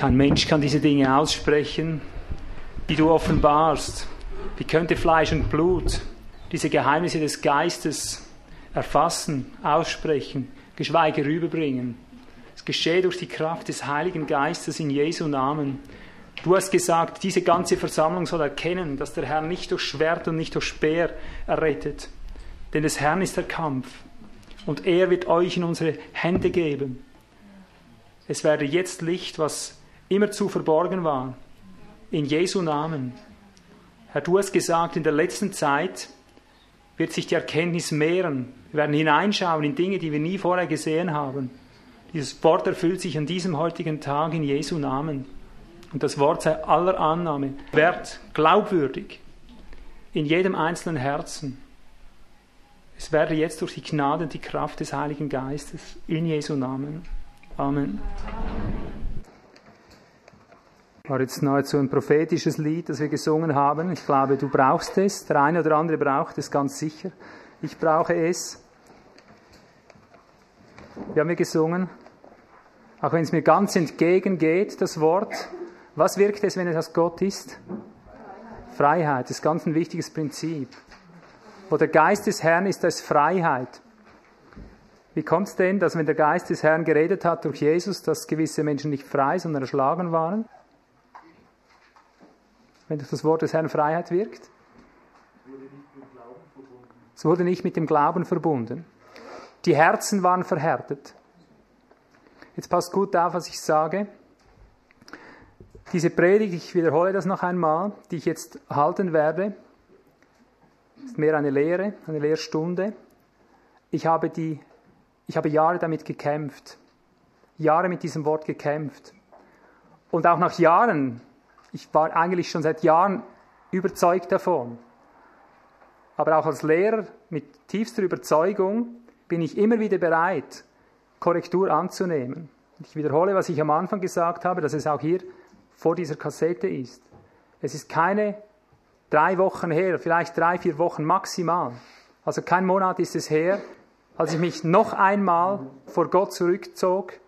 Kein Mensch kann diese Dinge aussprechen, die du offenbarst. Wie könnte Fleisch und Blut diese Geheimnisse des Geistes erfassen, aussprechen, geschweige rüberbringen? Es geschehe durch die Kraft des Heiligen Geistes in Jesu Namen. Du hast gesagt, diese ganze Versammlung soll erkennen, dass der Herr nicht durch Schwert und nicht durch Speer errettet. Denn des Herrn ist der Kampf. Und er wird euch in unsere Hände geben. Es werde jetzt Licht, was immer zu verborgen war. In Jesu Namen. Herr, du hast gesagt, in der letzten Zeit wird sich die Erkenntnis mehren. Wir werden hineinschauen in Dinge, die wir nie vorher gesehen haben. Dieses Wort erfüllt sich an diesem heutigen Tag in Jesu Namen. Und das Wort sei aller Annahme wert, glaubwürdig, in jedem einzelnen Herzen. Es werde jetzt durch die Gnade und die Kraft des Heiligen Geistes in Jesu Namen. Amen war jetzt nahezu ein prophetisches Lied, das wir gesungen haben. Ich glaube, du brauchst es. Der eine oder andere braucht es ganz sicher. Ich brauche es. Wir haben wir gesungen. Auch wenn es mir ganz entgegengeht, das Wort. Was wirkt es, wenn es aus Gott ist? Freiheit. Das ist ganz ein wichtiges Prinzip. Wo der Geist des Herrn ist, da ist Freiheit. Wie kommt es denn, dass wenn der Geist des Herrn geredet hat durch Jesus, dass gewisse Menschen nicht frei, sondern erschlagen waren? Wenn durch das Wort des Herrn Freiheit wirkt? Es wurde nicht mit dem Glauben verbunden. Die Herzen waren verhärtet. Jetzt passt gut auf, was ich sage. Diese Predigt, ich wiederhole das noch einmal, die ich jetzt halten werde, ist mehr eine Lehre, eine Lehrstunde. Ich habe, die, ich habe Jahre damit gekämpft, Jahre mit diesem Wort gekämpft. Und auch nach Jahren ich war eigentlich schon seit Jahren überzeugt davon. Aber auch als Lehrer mit tiefster Überzeugung bin ich immer wieder bereit, Korrektur anzunehmen. Ich wiederhole, was ich am Anfang gesagt habe, dass es auch hier vor dieser Kassette ist. Es ist keine drei Wochen her, vielleicht drei, vier Wochen maximal. Also kein Monat ist es her, als ich mich noch einmal vor Gott zurückzog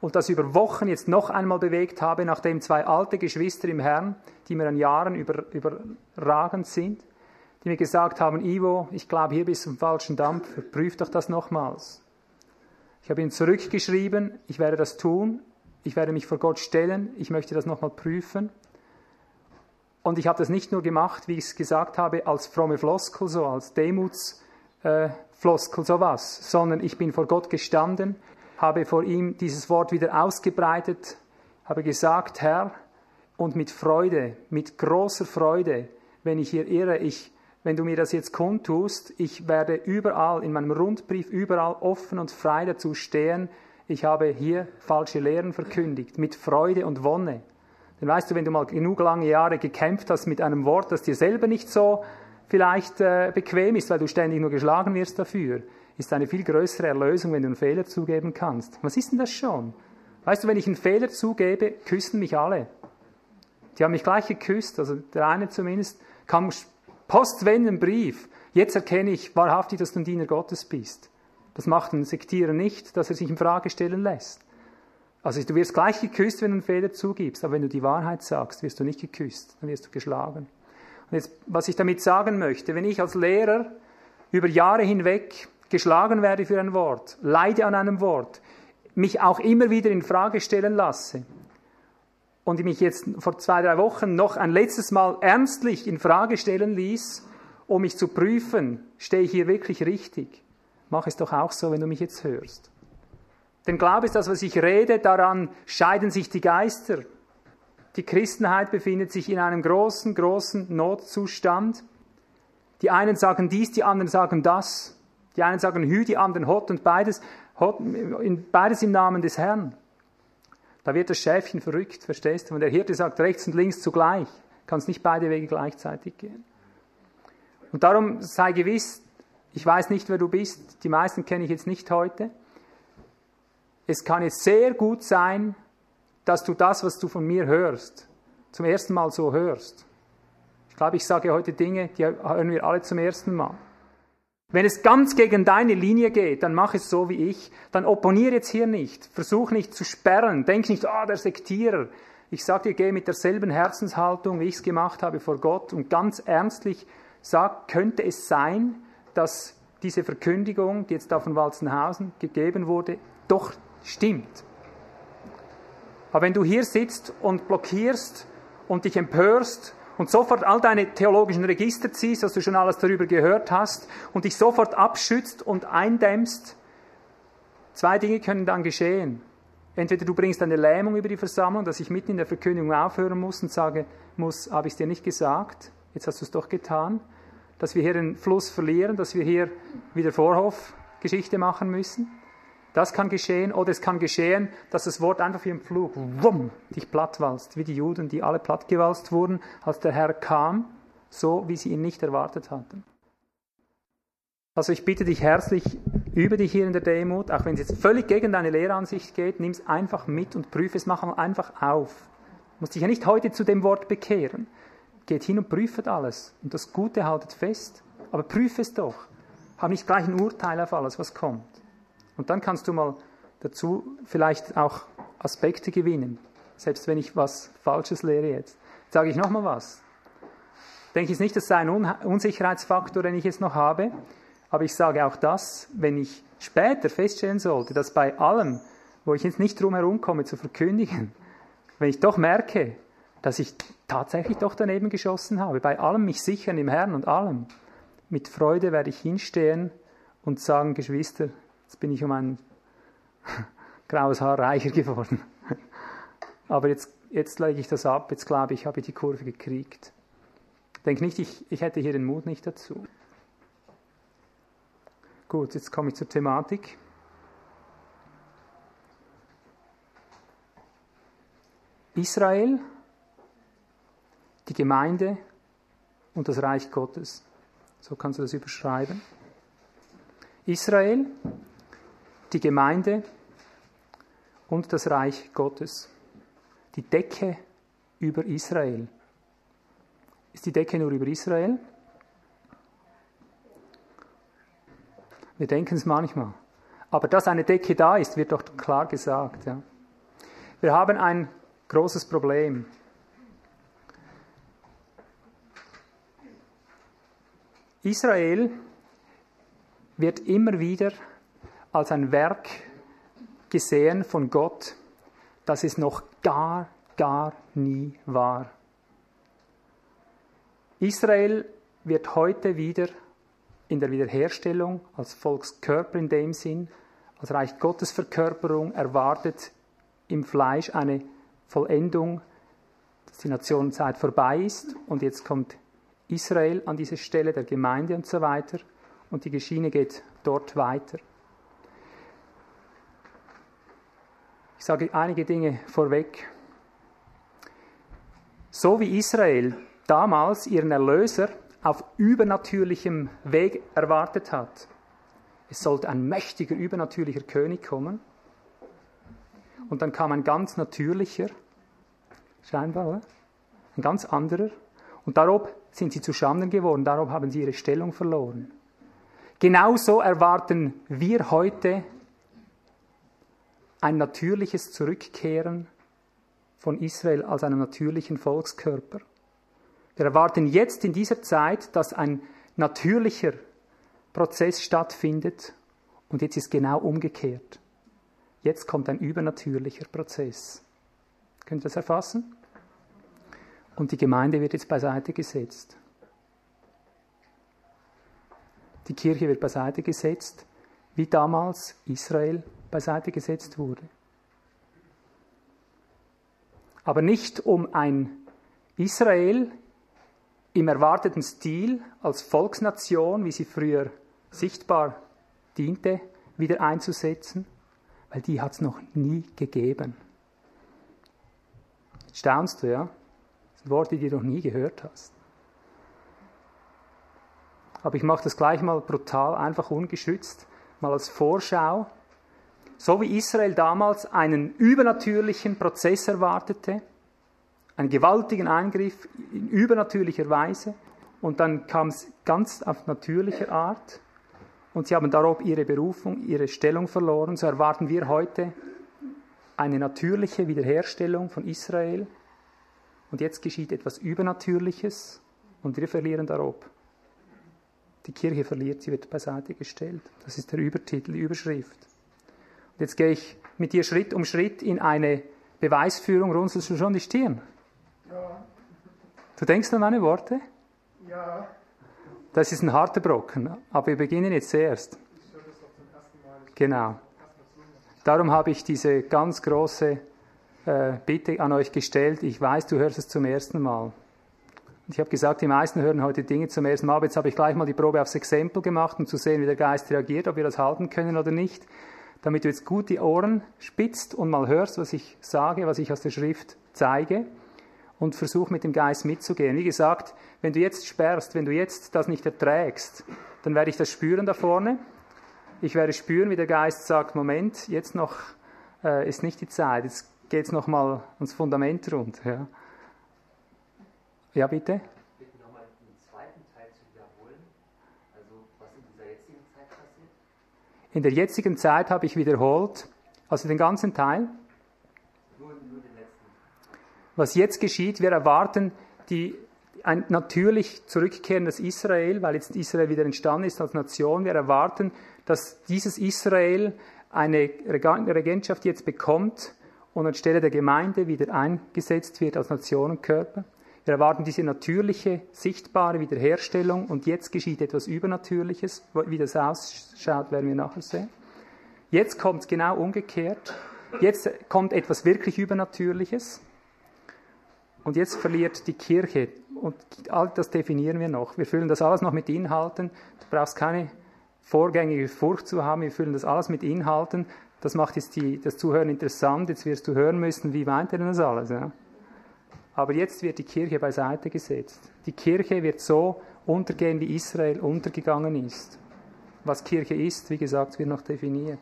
und das über Wochen jetzt noch einmal bewegt habe, nachdem zwei alte Geschwister im Herrn, die mir an Jahren über, überragend sind, die mir gesagt haben, Ivo, ich glaube, hier bist du im falschen Dampf, prüf doch das nochmals. Ich habe ihm zurückgeschrieben, ich werde das tun, ich werde mich vor Gott stellen, ich möchte das nochmal prüfen. Und ich habe das nicht nur gemacht, wie ich es gesagt habe, als fromme Floskel, so als Demutsfloskel, äh, sowas, sondern ich bin vor Gott gestanden habe vor ihm dieses Wort wieder ausgebreitet, habe gesagt, Herr, und mit Freude, mit großer Freude, wenn ich hier irre, ich, wenn du mir das jetzt kundtust, ich werde überall, in meinem Rundbrief, überall offen und frei dazu stehen, ich habe hier falsche Lehren verkündigt, mit Freude und Wonne. Denn weißt du, wenn du mal genug lange Jahre gekämpft hast mit einem Wort, das dir selber nicht so vielleicht äh, bequem ist, weil du ständig nur geschlagen wirst dafür, ist eine viel größere Erlösung, wenn du einen Fehler zugeben kannst. Was ist denn das schon? Weißt du, wenn ich einen Fehler zugebe, küssen mich alle. Die haben mich gleich geküsst, also der eine zumindest, kam postwendend Brief. Jetzt erkenne ich wahrhaftig, dass du ein Diener Gottes bist. Das macht ein Sektierer nicht, dass er sich in Frage stellen lässt. Also du wirst gleich geküsst, wenn du einen Fehler zugibst, aber wenn du die Wahrheit sagst, wirst du nicht geküsst, dann wirst du geschlagen. Und jetzt, was ich damit sagen möchte, wenn ich als Lehrer über Jahre hinweg geschlagen werde für ein Wort, leide an einem Wort, mich auch immer wieder in Frage stellen lasse und mich jetzt vor zwei, drei Wochen noch ein letztes Mal ernstlich in Frage stellen ließ, um mich zu prüfen, stehe ich hier wirklich richtig? Mach es doch auch so, wenn du mich jetzt hörst. Denn Glaube ist das, was ich rede, daran scheiden sich die Geister. Die Christenheit befindet sich in einem großen, großen Notzustand. Die einen sagen dies, die anderen sagen das. Die einen sagen Hü, die anderen Hot und beides, hot, beides im Namen des Herrn. Da wird das Schäfchen verrückt, verstehst du? Und der Hirte sagt rechts und links zugleich. Kannst nicht beide Wege gleichzeitig gehen. Und darum sei gewiss, ich weiß nicht, wer du bist, die meisten kenne ich jetzt nicht heute. Es kann jetzt sehr gut sein, dass du das, was du von mir hörst, zum ersten Mal so hörst. Ich glaube, ich sage heute Dinge, die hören wir alle zum ersten Mal. Wenn es ganz gegen deine Linie geht, dann mach es so wie ich. Dann opponiere jetzt hier nicht. Versuch nicht zu sperren. Denk nicht, ah, oh, der Sektierer. Ich sage dir, geh mit derselben Herzenshaltung, wie ich es gemacht habe vor Gott und ganz ernstlich sag, könnte es sein, dass diese Verkündigung, die jetzt da von Walzenhausen gegeben wurde, doch stimmt. Aber wenn du hier sitzt und blockierst und dich empörst und sofort all deine theologischen Register ziehst, dass du schon alles darüber gehört hast und dich sofort abschützt und eindämmst, zwei Dinge können dann geschehen. Entweder du bringst eine Lähmung über die Versammlung, dass ich mitten in der Verkündigung aufhören muss und sage muss, habe ich es dir nicht gesagt, jetzt hast du es doch getan, dass wir hier den Fluss verlieren, dass wir hier wieder Vorhofgeschichte machen müssen. Das kann geschehen. Oder es kann geschehen, dass das Wort einfach wie im Flug wumm, dich plattwalzt, wie die Juden, die alle plattgewalzt wurden, als der Herr kam, so wie sie ihn nicht erwartet hatten. Also ich bitte dich herzlich, übe dich hier in der Demut, auch wenn es jetzt völlig gegen deine Lehransicht geht, nimm es einfach mit und prüfe es, mach einfach auf. Du musst dich ja nicht heute zu dem Wort bekehren. Geht hin und prüft alles. Und das Gute haltet fest. Aber prüfe es doch. Hab nicht gleich ein Urteil auf alles, was kommt. Und dann kannst du mal dazu vielleicht auch Aspekte gewinnen. Selbst wenn ich was Falsches lehre jetzt. jetzt sage ich nochmal was. Denke ich nicht, das sei ein Unsicherheitsfaktor, den ich jetzt noch habe. Aber ich sage auch das, wenn ich später feststellen sollte, dass bei allem, wo ich jetzt nicht drum herum komme zu verkündigen, wenn ich doch merke, dass ich tatsächlich doch daneben geschossen habe, bei allem mich sichern im Herrn und allem, mit Freude werde ich hinstehen und sagen, Geschwister, Jetzt bin ich um ein graues Haar reicher geworden. Aber jetzt, jetzt lege ich das ab, jetzt glaube ich, habe ich die Kurve gekriegt. Denk nicht, ich, ich hätte hier den Mut nicht dazu. Gut, jetzt komme ich zur Thematik. Israel, die Gemeinde und das Reich Gottes. So kannst du das überschreiben. Israel, die Gemeinde und das Reich Gottes. Die Decke über Israel. Ist die Decke nur über Israel? Wir denken es manchmal. Aber dass eine Decke da ist, wird doch klar gesagt. Ja. Wir haben ein großes Problem. Israel wird immer wieder als ein Werk gesehen von Gott, das es noch gar, gar nie war. Israel wird heute wieder in der Wiederherstellung als Volkskörper in dem Sinn, als Reich Gottes Verkörperung erwartet im Fleisch eine Vollendung, dass die Nationenzeit vorbei ist und jetzt kommt Israel an diese Stelle der Gemeinde und so weiter und die Geschichte geht dort weiter. Ich sage einige Dinge vorweg. So wie Israel damals ihren Erlöser auf übernatürlichem Weg erwartet hat, es sollte ein mächtiger, übernatürlicher König kommen, und dann kam ein ganz natürlicher, scheinbar, ein ganz anderer, und darob sind sie zu Schanden geworden, darob haben sie ihre Stellung verloren. Genauso erwarten wir heute ein natürliches Zurückkehren von Israel als einem natürlichen Volkskörper. Wir erwarten jetzt in dieser Zeit, dass ein natürlicher Prozess stattfindet und jetzt ist genau umgekehrt. Jetzt kommt ein übernatürlicher Prozess. Könnt ihr das erfassen? Und die Gemeinde wird jetzt beiseite gesetzt. Die Kirche wird beiseite gesetzt, wie damals Israel beiseite gesetzt wurde. Aber nicht um ein Israel im erwarteten Stil als Volksnation, wie sie früher sichtbar diente, wieder einzusetzen, weil die hat es noch nie gegeben. Jetzt staunst du, ja? Das sind Worte, die du noch nie gehört hast. Aber ich mache das gleich mal brutal, einfach ungeschützt, mal als Vorschau so wie Israel damals einen übernatürlichen Prozess erwartete, einen gewaltigen Eingriff in übernatürlicher Weise, und dann kam es ganz auf natürliche Art, und sie haben darauf ihre Berufung, ihre Stellung verloren, so erwarten wir heute eine natürliche Wiederherstellung von Israel Und jetzt geschieht etwas Übernatürliches und wir verlieren darob. Die Kirche verliert, sie wird beiseite gestellt. Das ist der Übertitel, die Überschrift. Jetzt gehe ich mit dir Schritt um Schritt in eine Beweisführung. Runzelst du schon die Stirn? Ja. Du denkst an meine Worte? Ja. Das ist ein harter Brocken, aber wir beginnen jetzt zuerst. Genau. Darum habe ich diese ganz große äh, Bitte an euch gestellt. Ich weiß, du hörst es zum ersten Mal. Und ich habe gesagt, die meisten hören heute Dinge zum ersten Mal, aber jetzt habe ich gleich mal die Probe aufs Exempel gemacht, um zu sehen, wie der Geist reagiert, ob wir das halten können oder nicht, damit du jetzt gut die Ohren spitzt und mal hörst, was ich sage, was ich aus der Schrift zeige und versuch mit dem Geist mitzugehen. Wie gesagt, wenn du jetzt sperrst, wenn du jetzt das nicht erträgst, dann werde ich das spüren da vorne. Ich werde spüren, wie der Geist sagt, Moment, jetzt noch äh, ist nicht die Zeit, jetzt geht es nochmal ans Fundament rund. Ja, ja bitte? Bitte nochmal den zweiten Teil zu wiederholen. Also, was in dieser jetzigen Zeit passiert? In der jetzigen Zeit habe ich wiederholt, also den ganzen Teil. Was jetzt geschieht, wir erwarten die, ein natürlich zurückkehrendes Israel, weil jetzt Israel wieder entstanden ist als Nation. Wir erwarten, dass dieses Israel eine Regentschaft jetzt bekommt, und anstelle der Gemeinde wieder eingesetzt wird als Nationenkörper. Wir erwarten diese natürliche, sichtbare Wiederherstellung und jetzt geschieht etwas Übernatürliches. Wie das ausschaut, werden wir nachher sehen. Jetzt kommt es genau umgekehrt. Jetzt kommt etwas wirklich Übernatürliches. Und jetzt verliert die Kirche. Und all das definieren wir noch. Wir füllen das alles noch mit Inhalten. Du brauchst keine vorgängige Furcht zu haben. Wir füllen das alles mit Inhalten. Das macht jetzt die, das Zuhören interessant. Jetzt wirst du hören müssen, wie meint er denn das alles? Ja? Aber jetzt wird die Kirche beiseite gesetzt. Die Kirche wird so untergehen, wie Israel untergegangen ist. Was Kirche ist, wie gesagt, wird noch definiert.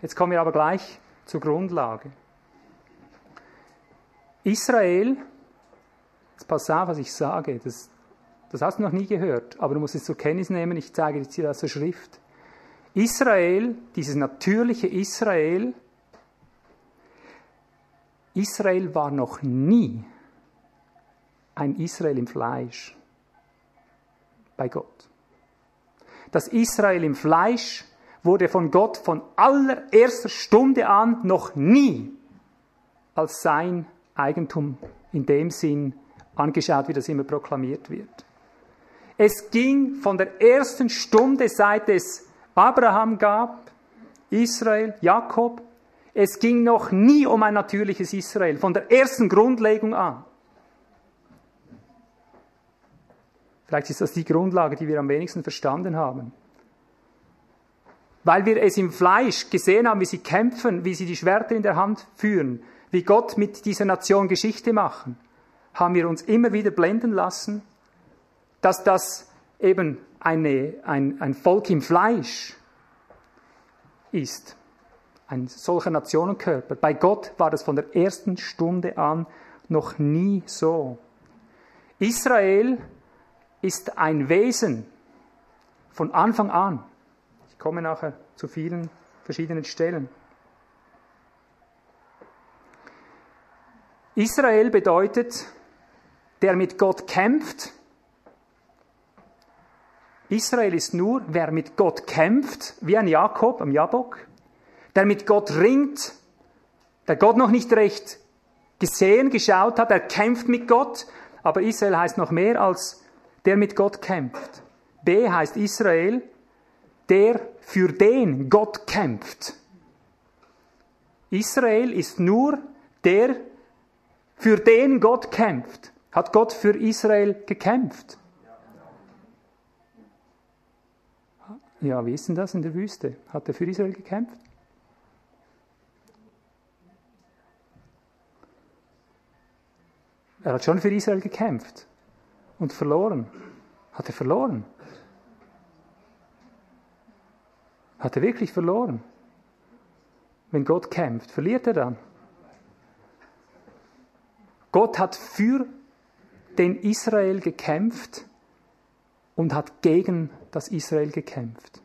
Jetzt kommen wir aber gleich zur Grundlage. Israel, jetzt pass auf, was ich sage, das, das hast du noch nie gehört, aber du musst es zur Kenntnis nehmen, ich zeige dir das zur Schrift. Israel, dieses natürliche Israel, Israel war noch nie ein Israel im Fleisch bei Gott. Das Israel im Fleisch wurde von Gott von allererster Stunde an noch nie als sein Eigentum in dem Sinn angeschaut, wie das immer proklamiert wird. Es ging von der ersten Stunde, seit es Abraham gab, Israel, Jakob. Es ging noch nie um ein natürliches Israel, von der ersten Grundlegung an. Vielleicht ist das die Grundlage, die wir am wenigsten verstanden haben. Weil wir es im Fleisch gesehen haben, wie sie kämpfen, wie sie die Schwerter in der Hand führen, wie Gott mit dieser Nation Geschichte machen, haben wir uns immer wieder blenden lassen, dass das eben eine, ein, ein Volk im Fleisch ist. Ein solcher Nationenkörper. Bei Gott war das von der ersten Stunde an noch nie so. Israel ist ein Wesen von Anfang an. Ich komme nachher zu vielen verschiedenen Stellen. Israel bedeutet, der mit Gott kämpft Israel ist nur, wer mit Gott kämpft, wie ein Jakob am Jabok, der mit Gott ringt, der Gott noch nicht recht gesehen, geschaut hat, er kämpft mit Gott, aber Israel heißt noch mehr als der mit Gott kämpft. B heißt Israel, der für den Gott kämpft. Israel ist nur der, für den Gott kämpft. Hat Gott für Israel gekämpft? Ja, wie ist denn das in der Wüste? Hat er für Israel gekämpft? Er hat schon für Israel gekämpft und verloren. Hat er verloren? Hat er wirklich verloren? Wenn Gott kämpft, verliert er dann? Gott hat für den Israel gekämpft und hat gegen das Israel gekämpft.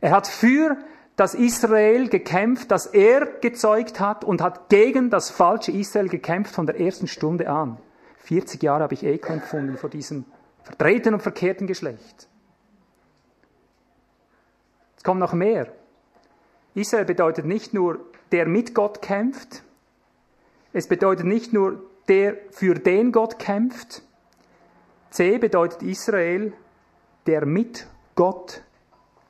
Er hat für das Israel gekämpft, das er gezeugt hat und hat gegen das falsche Israel gekämpft von der ersten Stunde an. 40 Jahre habe ich Ekel empfunden vor diesem vertretenen und verkehrten Geschlecht. Es kommt noch mehr. Israel bedeutet nicht nur, der mit Gott kämpft, es bedeutet nicht nur, der für den Gott kämpft. C bedeutet Israel, der mit Gott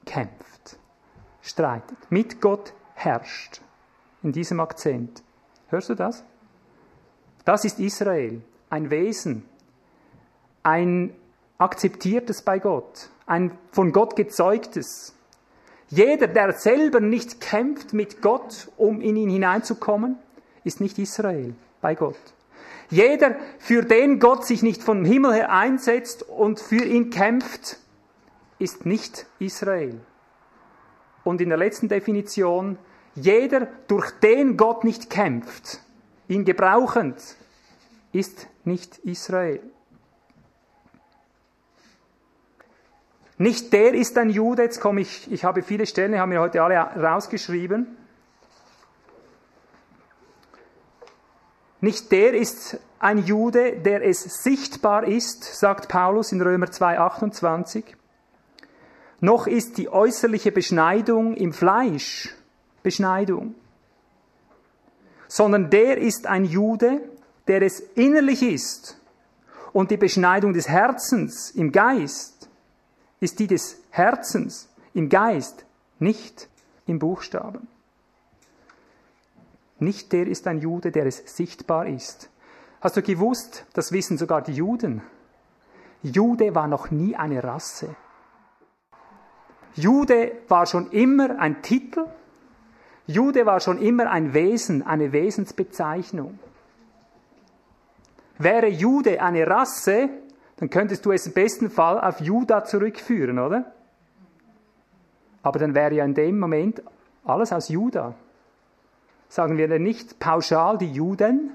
kämpft, streitet, mit Gott herrscht. In diesem Akzent. Hörst du das? Das ist Israel, ein Wesen, ein akzeptiertes bei Gott, ein von Gott gezeugtes. Jeder, der selber nicht kämpft mit Gott, um in ihn hineinzukommen, ist nicht Israel bei Gott. Jeder, für den Gott sich nicht vom Himmel her einsetzt und für ihn kämpft, ist nicht Israel. Und in der letzten Definition, jeder, durch den Gott nicht kämpft, ihn gebrauchend, ist nicht Israel. Nicht der ist ein Jude, jetzt komme ich, ich habe viele Stellen, ich habe mir heute alle rausgeschrieben. Nicht der ist ein Jude, der es sichtbar ist, sagt Paulus in Römer 2,28. Noch ist die äußerliche Beschneidung im Fleisch Beschneidung. Sondern der ist ein Jude, der es innerlich ist. Und die Beschneidung des Herzens im Geist ist die des Herzens im Geist, nicht im Buchstaben. Nicht der ist ein Jude, der es sichtbar ist. Hast du gewusst, das wissen sogar die Juden. Jude war noch nie eine Rasse. Jude war schon immer ein Titel. Jude war schon immer ein Wesen, eine Wesensbezeichnung. Wäre Jude eine Rasse, dann könntest du es im besten Fall auf Juda zurückführen, oder? Aber dann wäre ja in dem Moment alles aus Juda. Sagen wir denn nicht pauschal die Juden?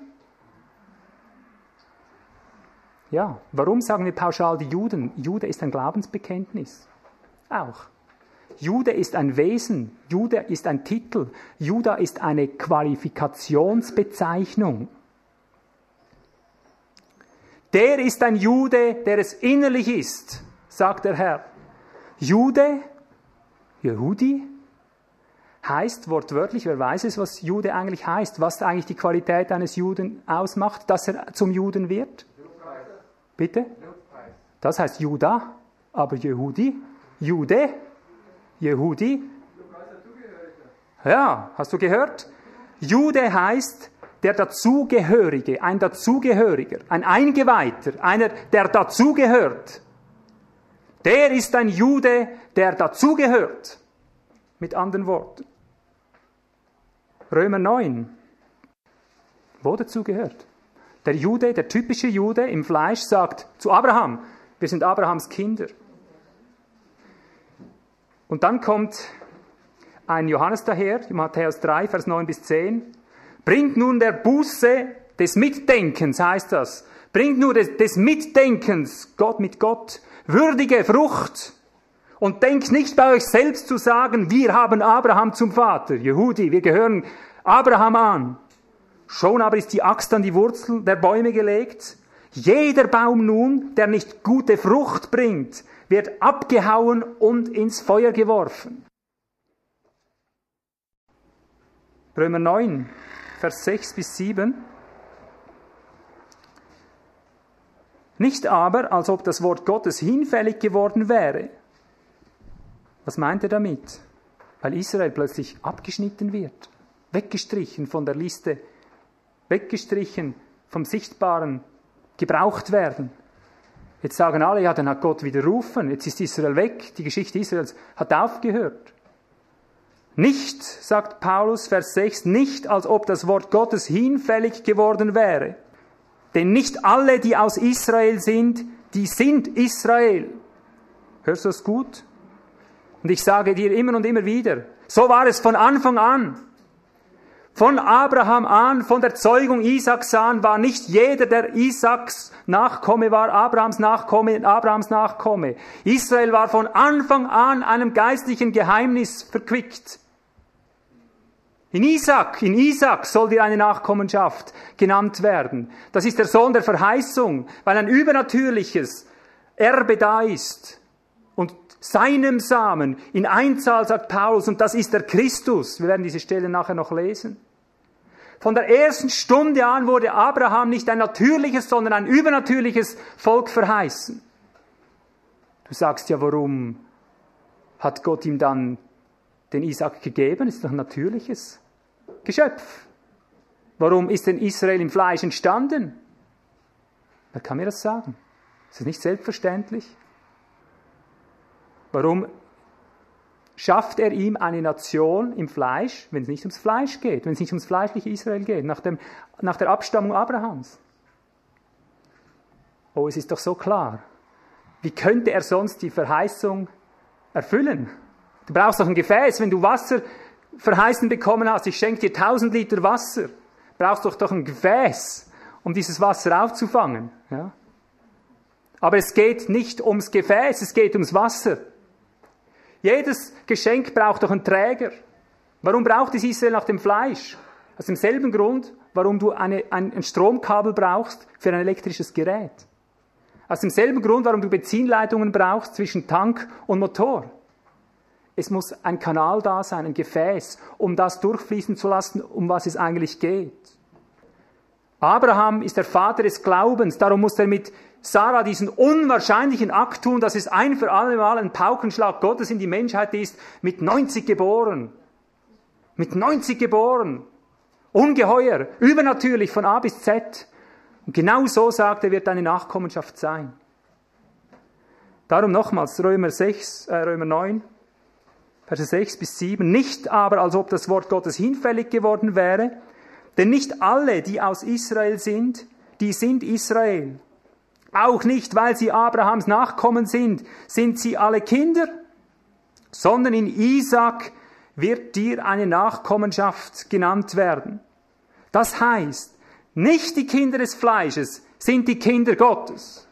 Ja, warum sagen wir pauschal die Juden? Jude ist ein Glaubensbekenntnis. Auch. Jude ist ein Wesen, Jude ist ein Titel, Juda ist eine Qualifikationsbezeichnung. Der ist ein Jude, der es innerlich ist, sagt der Herr. Jude, Jehudi, heißt wortwörtlich, wer weiß es, was Jude eigentlich heißt, was eigentlich die Qualität eines Juden ausmacht, dass er zum Juden wird? Bitte? Das heißt Juda, aber Jehudi, Jude, Jehudi. Ja, hast du gehört? Jude heißt der Dazugehörige, ein Dazugehöriger, ein Eingeweihter, einer, der dazugehört. Der ist ein Jude, der dazugehört. Mit anderen Worten. Römer 9. Wo dazu gehört? Der Jude, der typische Jude im Fleisch sagt zu Abraham, wir sind Abrahams Kinder. Und dann kommt ein Johannes daher, Matthäus 3, Vers 9 bis 10. Bringt nun der Buße des Mitdenkens, heißt das. Bringt nur des, des Mitdenkens, Gott mit Gott, würdige Frucht. Und denkt nicht bei euch selbst zu sagen, wir haben Abraham zum Vater. Jehudi, wir gehören Abraham an. Schon aber ist die Axt an die Wurzel der Bäume gelegt. Jeder Baum nun, der nicht gute Frucht bringt, wird abgehauen und ins Feuer geworfen. Römer 9, Vers 6 bis 7. Nicht aber, als ob das Wort Gottes hinfällig geworden wäre, was meint er damit? Weil Israel plötzlich abgeschnitten wird, weggestrichen von der Liste, weggestrichen vom Sichtbaren, gebraucht werden. Jetzt sagen alle, ja, dann hat Gott widerrufen, jetzt ist Israel weg, die Geschichte Israels hat aufgehört. Nicht, sagt Paulus, Vers 6, nicht als ob das Wort Gottes hinfällig geworden wäre. Denn nicht alle, die aus Israel sind, die sind Israel. Hörst du das gut? Und ich sage dir immer und immer wieder, so war es von Anfang an. Von Abraham an, von der Zeugung Isaaks an, war nicht jeder, der Isaaks Nachkomme war, Abrahams Nachkomme, Abrahams Nachkomme. Israel war von Anfang an einem geistlichen Geheimnis verquickt. In Isaac, in Isaac soll dir eine Nachkommenschaft genannt werden. Das ist der Sohn der Verheißung, weil ein übernatürliches Erbe da ist. Und seinem Samen in Einzahl, sagt Paulus, und das ist der Christus. Wir werden diese Stelle nachher noch lesen. Von der ersten Stunde an wurde Abraham nicht ein natürliches, sondern ein übernatürliches Volk verheißen. Du sagst ja, warum hat Gott ihm dann den Isaac gegeben? Ist doch ein natürliches Geschöpf. Warum ist denn Israel im Fleisch entstanden? Wer kann mir das sagen? Ist das nicht selbstverständlich? Warum schafft er ihm eine Nation im Fleisch, wenn es nicht ums Fleisch geht, wenn es nicht ums fleischliche Israel geht, nach, dem, nach der Abstammung Abrahams? Oh, es ist doch so klar. Wie könnte er sonst die Verheißung erfüllen? Du brauchst doch ein Gefäß, wenn du Wasser verheißen bekommen hast, ich schenke dir tausend Liter Wasser, brauchst doch doch ein Gefäß, um dieses Wasser aufzufangen. Ja? Aber es geht nicht ums Gefäß, es geht ums Wasser. Jedes Geschenk braucht doch einen Träger. Warum braucht es Israel nach dem Fleisch? Aus demselben Grund, warum du eine, ein, ein Stromkabel brauchst für ein elektrisches Gerät. Aus demselben Grund, warum du Benzinleitungen brauchst zwischen Tank und Motor. Es muss ein Kanal da sein, ein Gefäß, um das durchfließen zu lassen, um was es eigentlich geht. Abraham ist der Vater des Glaubens, darum muss er mit Sarah diesen unwahrscheinlichen Akt tun, dass es ein für alle Mal ein Paukenschlag Gottes in die Menschheit ist, mit 90 geboren. Mit 90 geboren. Ungeheuer, übernatürlich von A bis Z. Und genau so sagt er, wird deine Nachkommenschaft sein. Darum nochmals Römer 6, äh, Römer 9, Verse 6 bis 7. Nicht aber, als ob das Wort Gottes hinfällig geworden wäre, denn nicht alle, die aus Israel sind, die sind Israel. Auch nicht, weil sie Abrahams Nachkommen sind, sind sie alle Kinder, sondern in Isaac wird dir eine Nachkommenschaft genannt werden. Das heißt, nicht die Kinder des Fleisches sind die Kinder Gottes.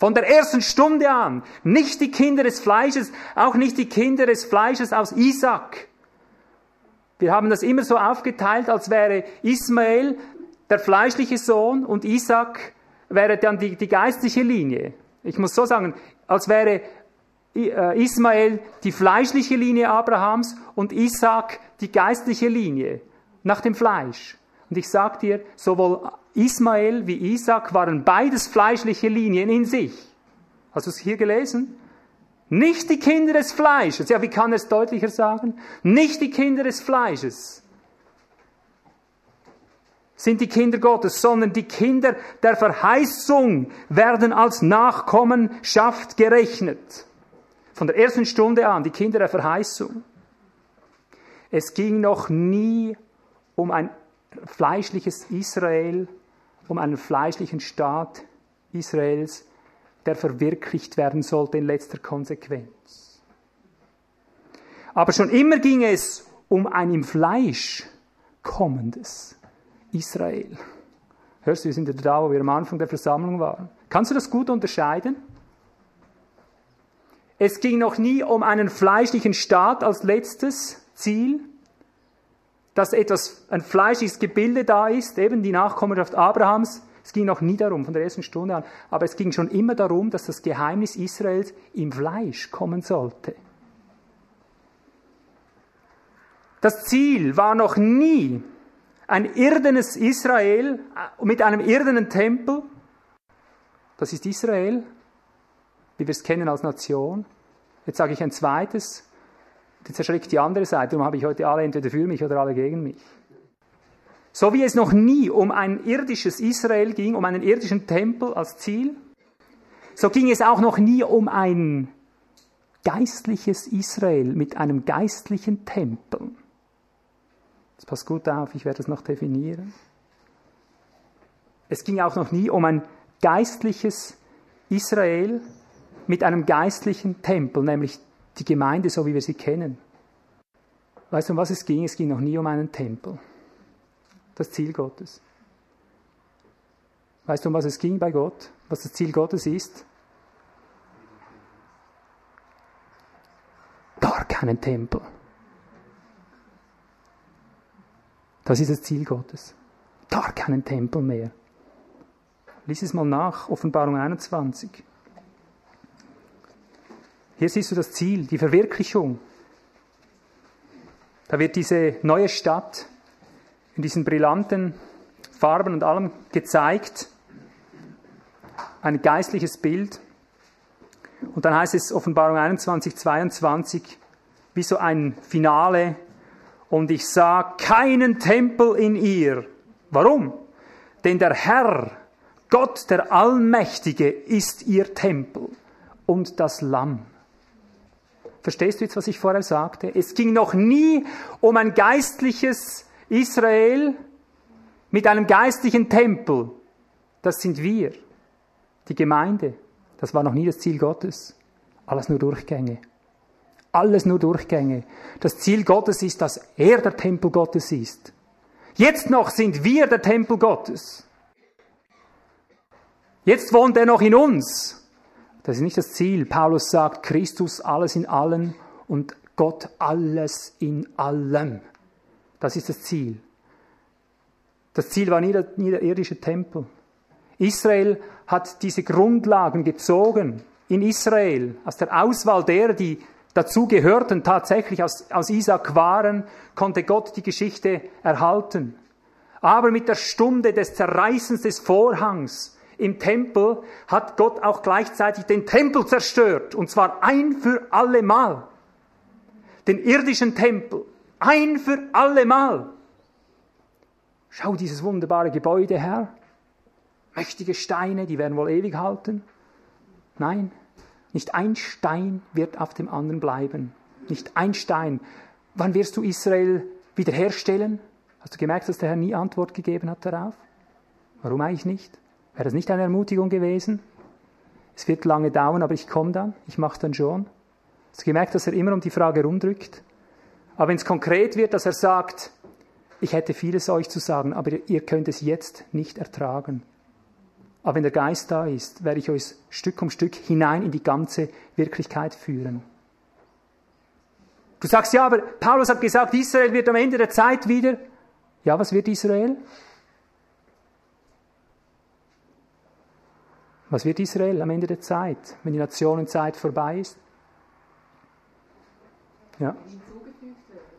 Von der ersten Stunde an. Nicht die Kinder des Fleisches, auch nicht die Kinder des Fleisches aus Isaac. Wir haben das immer so aufgeteilt, als wäre Ismael der fleischliche Sohn und Isaac wäre dann die, die geistliche Linie. Ich muss so sagen, als wäre äh, Ismael die fleischliche Linie Abrahams und Isaac die geistliche Linie nach dem Fleisch. Und ich sage dir, sowohl Ismael wie Isaac waren beides fleischliche Linien in sich. Hast du es hier gelesen? Nicht die Kinder des Fleisches. Ja, wie kann er es deutlicher sagen? Nicht die Kinder des Fleisches sind die Kinder Gottes, sondern die Kinder der Verheißung werden als Nachkommenschaft gerechnet. Von der ersten Stunde an, die Kinder der Verheißung. Es ging noch nie um ein fleischliches Israel, um einen fleischlichen Staat Israels, der verwirklicht werden sollte in letzter Konsequenz. Aber schon immer ging es um ein im Fleisch kommendes Israel. Hörst du, wir sind ja da, wo wir am Anfang der Versammlung waren. Kannst du das gut unterscheiden? Es ging noch nie um einen fleischlichen Staat als letztes Ziel, dass etwas, ein fleischliches Gebilde da ist, eben die Nachkommenschaft Abrahams. Es ging noch nie darum, von der ersten Stunde an, aber es ging schon immer darum, dass das Geheimnis Israels im Fleisch kommen sollte. Das Ziel war noch nie ein irdenes Israel äh, mit einem irdenen Tempel. Das ist Israel, wie wir es kennen als Nation. Jetzt sage ich ein zweites, Jetzt erschreckt die andere Seite, darum habe ich heute alle entweder für mich oder alle gegen mich. So wie es noch nie um ein irdisches Israel ging, um einen irdischen Tempel als Ziel, so ging es auch noch nie um ein geistliches Israel mit einem geistlichen Tempel. Das passt gut auf, ich werde das noch definieren. Es ging auch noch nie um ein geistliches Israel mit einem geistlichen Tempel, nämlich die Gemeinde, so wie wir sie kennen. Weißt du, um was es ging? Es ging noch nie um einen Tempel. Das Ziel Gottes. Weißt du, um was es ging bei Gott? Was das Ziel Gottes ist? Gar keinen Tempel. Das ist das Ziel Gottes. Gar keinen Tempel mehr. Lies es mal nach, Offenbarung 21. Hier siehst du das Ziel, die Verwirklichung. Da wird diese neue Stadt in diesen brillanten Farben und allem gezeigt. Ein geistliches Bild. Und dann heißt es Offenbarung 21, 22, wie so ein Finale. Und ich sah keinen Tempel in ihr. Warum? Denn der Herr, Gott der Allmächtige, ist ihr Tempel und das Lamm. Verstehst du jetzt, was ich vorher sagte? Es ging noch nie um ein geistliches Israel mit einem geistlichen Tempel. Das sind wir, die Gemeinde. Das war noch nie das Ziel Gottes. Alles nur Durchgänge. Alles nur Durchgänge. Das Ziel Gottes ist, dass er der Tempel Gottes ist. Jetzt noch sind wir der Tempel Gottes. Jetzt wohnt er noch in uns. Das ist nicht das Ziel. Paulus sagt, Christus alles in allen und Gott alles in allem. Das ist das Ziel. Das Ziel war nie der, nie der irdische Tempel. Israel hat diese Grundlagen gezogen. In Israel, aus der Auswahl derer, die dazu gehörten, tatsächlich aus, aus Isaac waren, konnte Gott die Geschichte erhalten. Aber mit der Stunde des Zerreißens des Vorhangs im Tempel hat Gott auch gleichzeitig den Tempel zerstört. Und zwar ein für alle Mal. Den irdischen Tempel. Ein für alle Mal. Schau dieses wunderbare Gebäude her. Mächtige Steine, die werden wohl ewig halten. Nein, nicht ein Stein wird auf dem anderen bleiben. Nicht ein Stein. Wann wirst du Israel wiederherstellen? Hast du gemerkt, dass der Herr nie Antwort gegeben hat darauf? Warum eigentlich nicht? Wäre das nicht eine Ermutigung gewesen? Es wird lange dauern, aber ich komme dann, ich mache dann schon. Hast du gemerkt, dass er immer um die Frage rumdrückt? Aber wenn es konkret wird, dass er sagt, ich hätte vieles euch zu sagen, aber ihr könnt es jetzt nicht ertragen. Aber wenn der Geist da ist, werde ich euch Stück um Stück hinein in die ganze Wirklichkeit führen. Du sagst, ja, aber Paulus hat gesagt, Israel wird am Ende der Zeit wieder. Ja, was wird Israel? Was wird Israel am Ende der Zeit, wenn die Nationenzeit vorbei ist? Ja.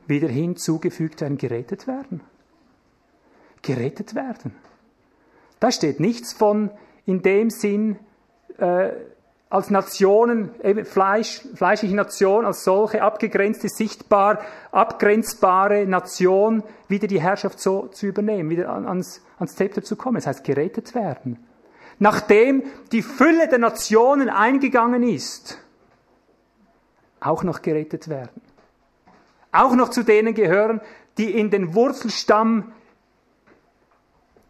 Wieder hinzugefügt werden, gerettet werden. Gerettet werden. Da steht nichts von in dem Sinn, äh, als Nationen, eben Fleisch, fleischliche Nation, als solche abgegrenzte, sichtbar abgrenzbare Nation, wieder die Herrschaft so zu übernehmen, wieder ans, ans Zepter zu kommen. Das heißt, gerettet werden nachdem die Fülle der Nationen eingegangen ist, auch noch gerettet werden. Auch noch zu denen gehören, die in den Wurzelstamm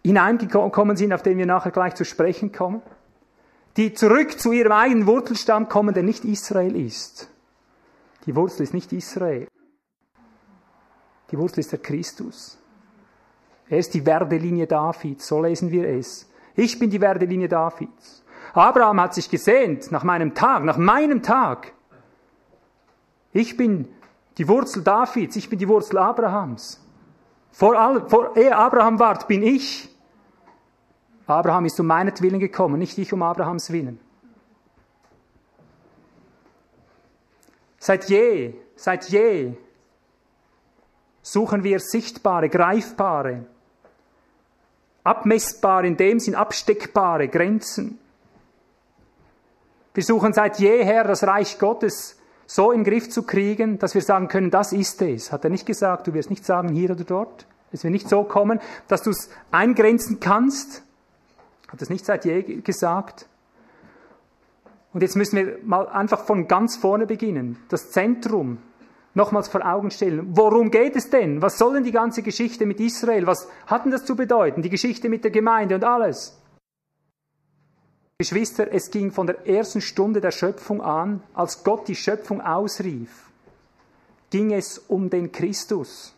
hineingekommen sind, auf den wir nachher gleich zu sprechen kommen, die zurück zu ihrem eigenen Wurzelstamm kommen, der nicht Israel ist. Die Wurzel ist nicht Israel. Die Wurzel ist der Christus. Er ist die Werdelinie Davids, so lesen wir es. Ich bin die Werdelinie Davids. Abraham hat sich gesehnt nach meinem Tag, nach meinem Tag. Ich bin die Wurzel Davids, ich bin die Wurzel Abrahams. Vor, all, vor ehe Abraham ward, bin ich. Abraham ist um meinetwillen gekommen, nicht ich um Abrahams Willen. Seit je, seit je suchen wir sichtbare, greifbare, abmessbar in dem Sinn absteckbare Grenzen. Wir suchen seit jeher das Reich Gottes so in den Griff zu kriegen, dass wir sagen können, das ist es. Hat er nicht gesagt, du wirst nicht sagen hier oder dort. Es wird nicht so kommen, dass du es eingrenzen kannst. Hat es nicht seit je gesagt. Und jetzt müssen wir mal einfach von ganz vorne beginnen. Das Zentrum nochmals vor Augen stellen. Worum geht es denn? Was soll denn die ganze Geschichte mit Israel? Was hat denn das zu bedeuten? Die Geschichte mit der Gemeinde und alles. Geschwister, es ging von der ersten Stunde der Schöpfung an, als Gott die Schöpfung ausrief, ging es um den Christus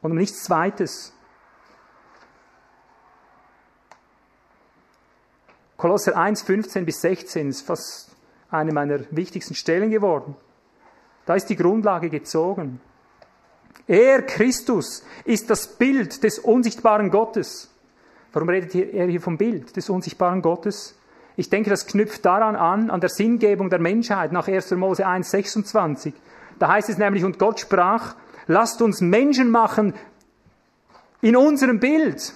und um nichts Zweites. Kolosser 1, 15 bis 16 ist fast eine meiner wichtigsten Stellen geworden. Da ist die Grundlage gezogen. Er, Christus, ist das Bild des unsichtbaren Gottes. Warum redet er hier vom Bild des unsichtbaren Gottes? Ich denke, das knüpft daran an, an der Sinngebung der Menschheit nach 1. Mose 1, 26. Da heißt es nämlich, und Gott sprach, lasst uns Menschen machen in unserem Bild,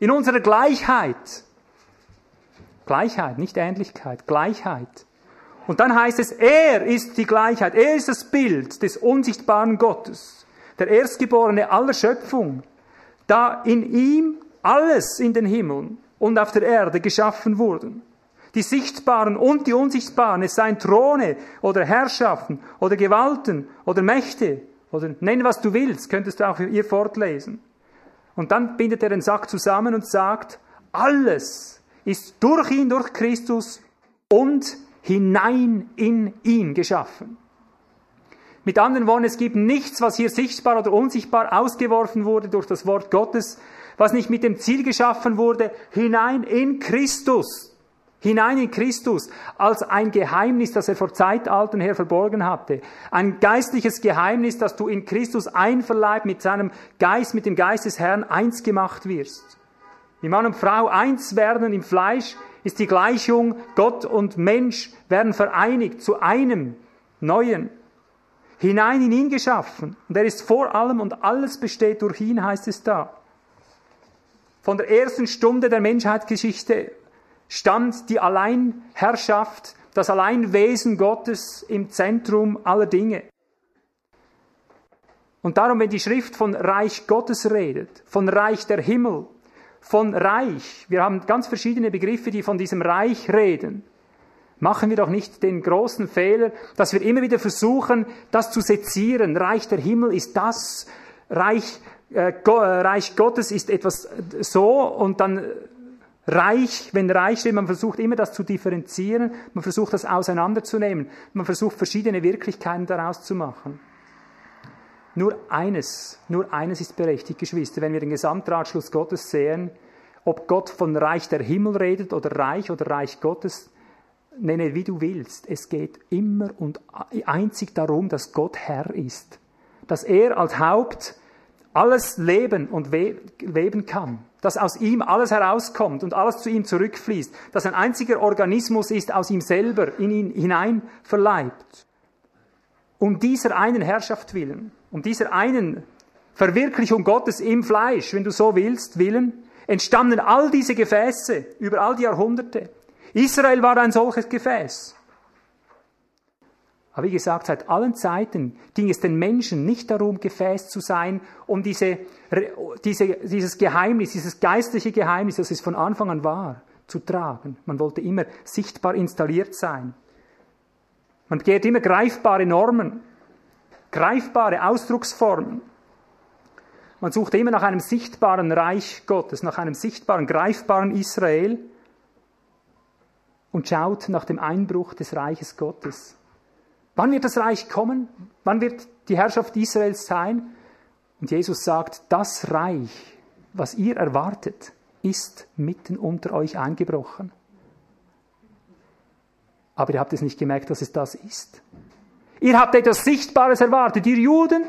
in unserer Gleichheit. Gleichheit, nicht Ähnlichkeit, Gleichheit. Und dann heißt es, er ist die Gleichheit, er ist das Bild des unsichtbaren Gottes, der Erstgeborene aller Schöpfung, da in ihm alles in den Himmeln und auf der Erde geschaffen wurden. Die Sichtbaren und die Unsichtbaren, es seien Throne oder Herrschaften oder Gewalten oder Mächte oder nenn was du willst, könntest du auch hier fortlesen. Und dann bindet er den Sack zusammen und sagt, alles ist durch ihn, durch Christus und hinein in ihn geschaffen. Mit anderen Worten, es gibt nichts, was hier sichtbar oder unsichtbar ausgeworfen wurde durch das Wort Gottes, was nicht mit dem Ziel geschaffen wurde, hinein in Christus. Hinein in Christus, als ein Geheimnis, das er vor Zeitaltern her verborgen hatte. Ein geistliches Geheimnis, dass du in Christus einverleibt mit seinem Geist, mit dem Geist des Herrn eins gemacht wirst. Wie Mann und Frau eins werden im Fleisch, ist die Gleichung, Gott und Mensch werden vereinigt zu einem Neuen. Hinein in ihn geschaffen. Und er ist vor allem und alles besteht durch ihn, heißt es da. Von der ersten Stunde der Menschheitsgeschichte stand die Alleinherrschaft, das Alleinwesen Gottes im Zentrum aller Dinge. Und darum, wenn die Schrift von Reich Gottes redet, von Reich der Himmel, von Reich, wir haben ganz verschiedene Begriffe, die von diesem Reich reden, machen wir doch nicht den großen Fehler, dass wir immer wieder versuchen, das zu sezieren. Reich der Himmel ist das, Reich, äh, Reich Gottes ist etwas so. Und dann Reich, wenn Reich steht, man versucht immer das zu differenzieren, man versucht das auseinanderzunehmen, man versucht verschiedene Wirklichkeiten daraus zu machen. Nur eines, nur eines ist berechtigt, Geschwister, wenn wir den Gesamtratschluss Gottes sehen, ob Gott von Reich der Himmel redet oder Reich oder Reich Gottes, nenne wie du willst. Es geht immer und einzig darum, dass Gott Herr ist. Dass er als Haupt alles leben und weben kann. Dass aus ihm alles herauskommt und alles zu ihm zurückfließt. Dass ein einziger Organismus ist, aus ihm selber in ihn hinein verleibt. Um dieser einen Herrschaft willen um dieser einen Verwirklichung Gottes im Fleisch, wenn du so willst, willen, entstanden all diese Gefäße über all die Jahrhunderte. Israel war ein solches Gefäß. Aber wie gesagt, seit allen Zeiten ging es den Menschen nicht darum, Gefäß zu sein, um diese, diese, dieses Geheimnis, dieses geistliche Geheimnis, das es von Anfang an war, zu tragen. Man wollte immer sichtbar installiert sein. Man geht immer greifbare Normen greifbare Ausdrucksformen. Man sucht immer nach einem sichtbaren Reich Gottes, nach einem sichtbaren, greifbaren Israel und schaut nach dem Einbruch des Reiches Gottes. Wann wird das Reich kommen? Wann wird die Herrschaft Israels sein? Und Jesus sagt, das Reich, was ihr erwartet, ist mitten unter euch eingebrochen. Aber ihr habt es nicht gemerkt, dass es das ist. Ihr habt etwas Sichtbares erwartet, ihr Juden.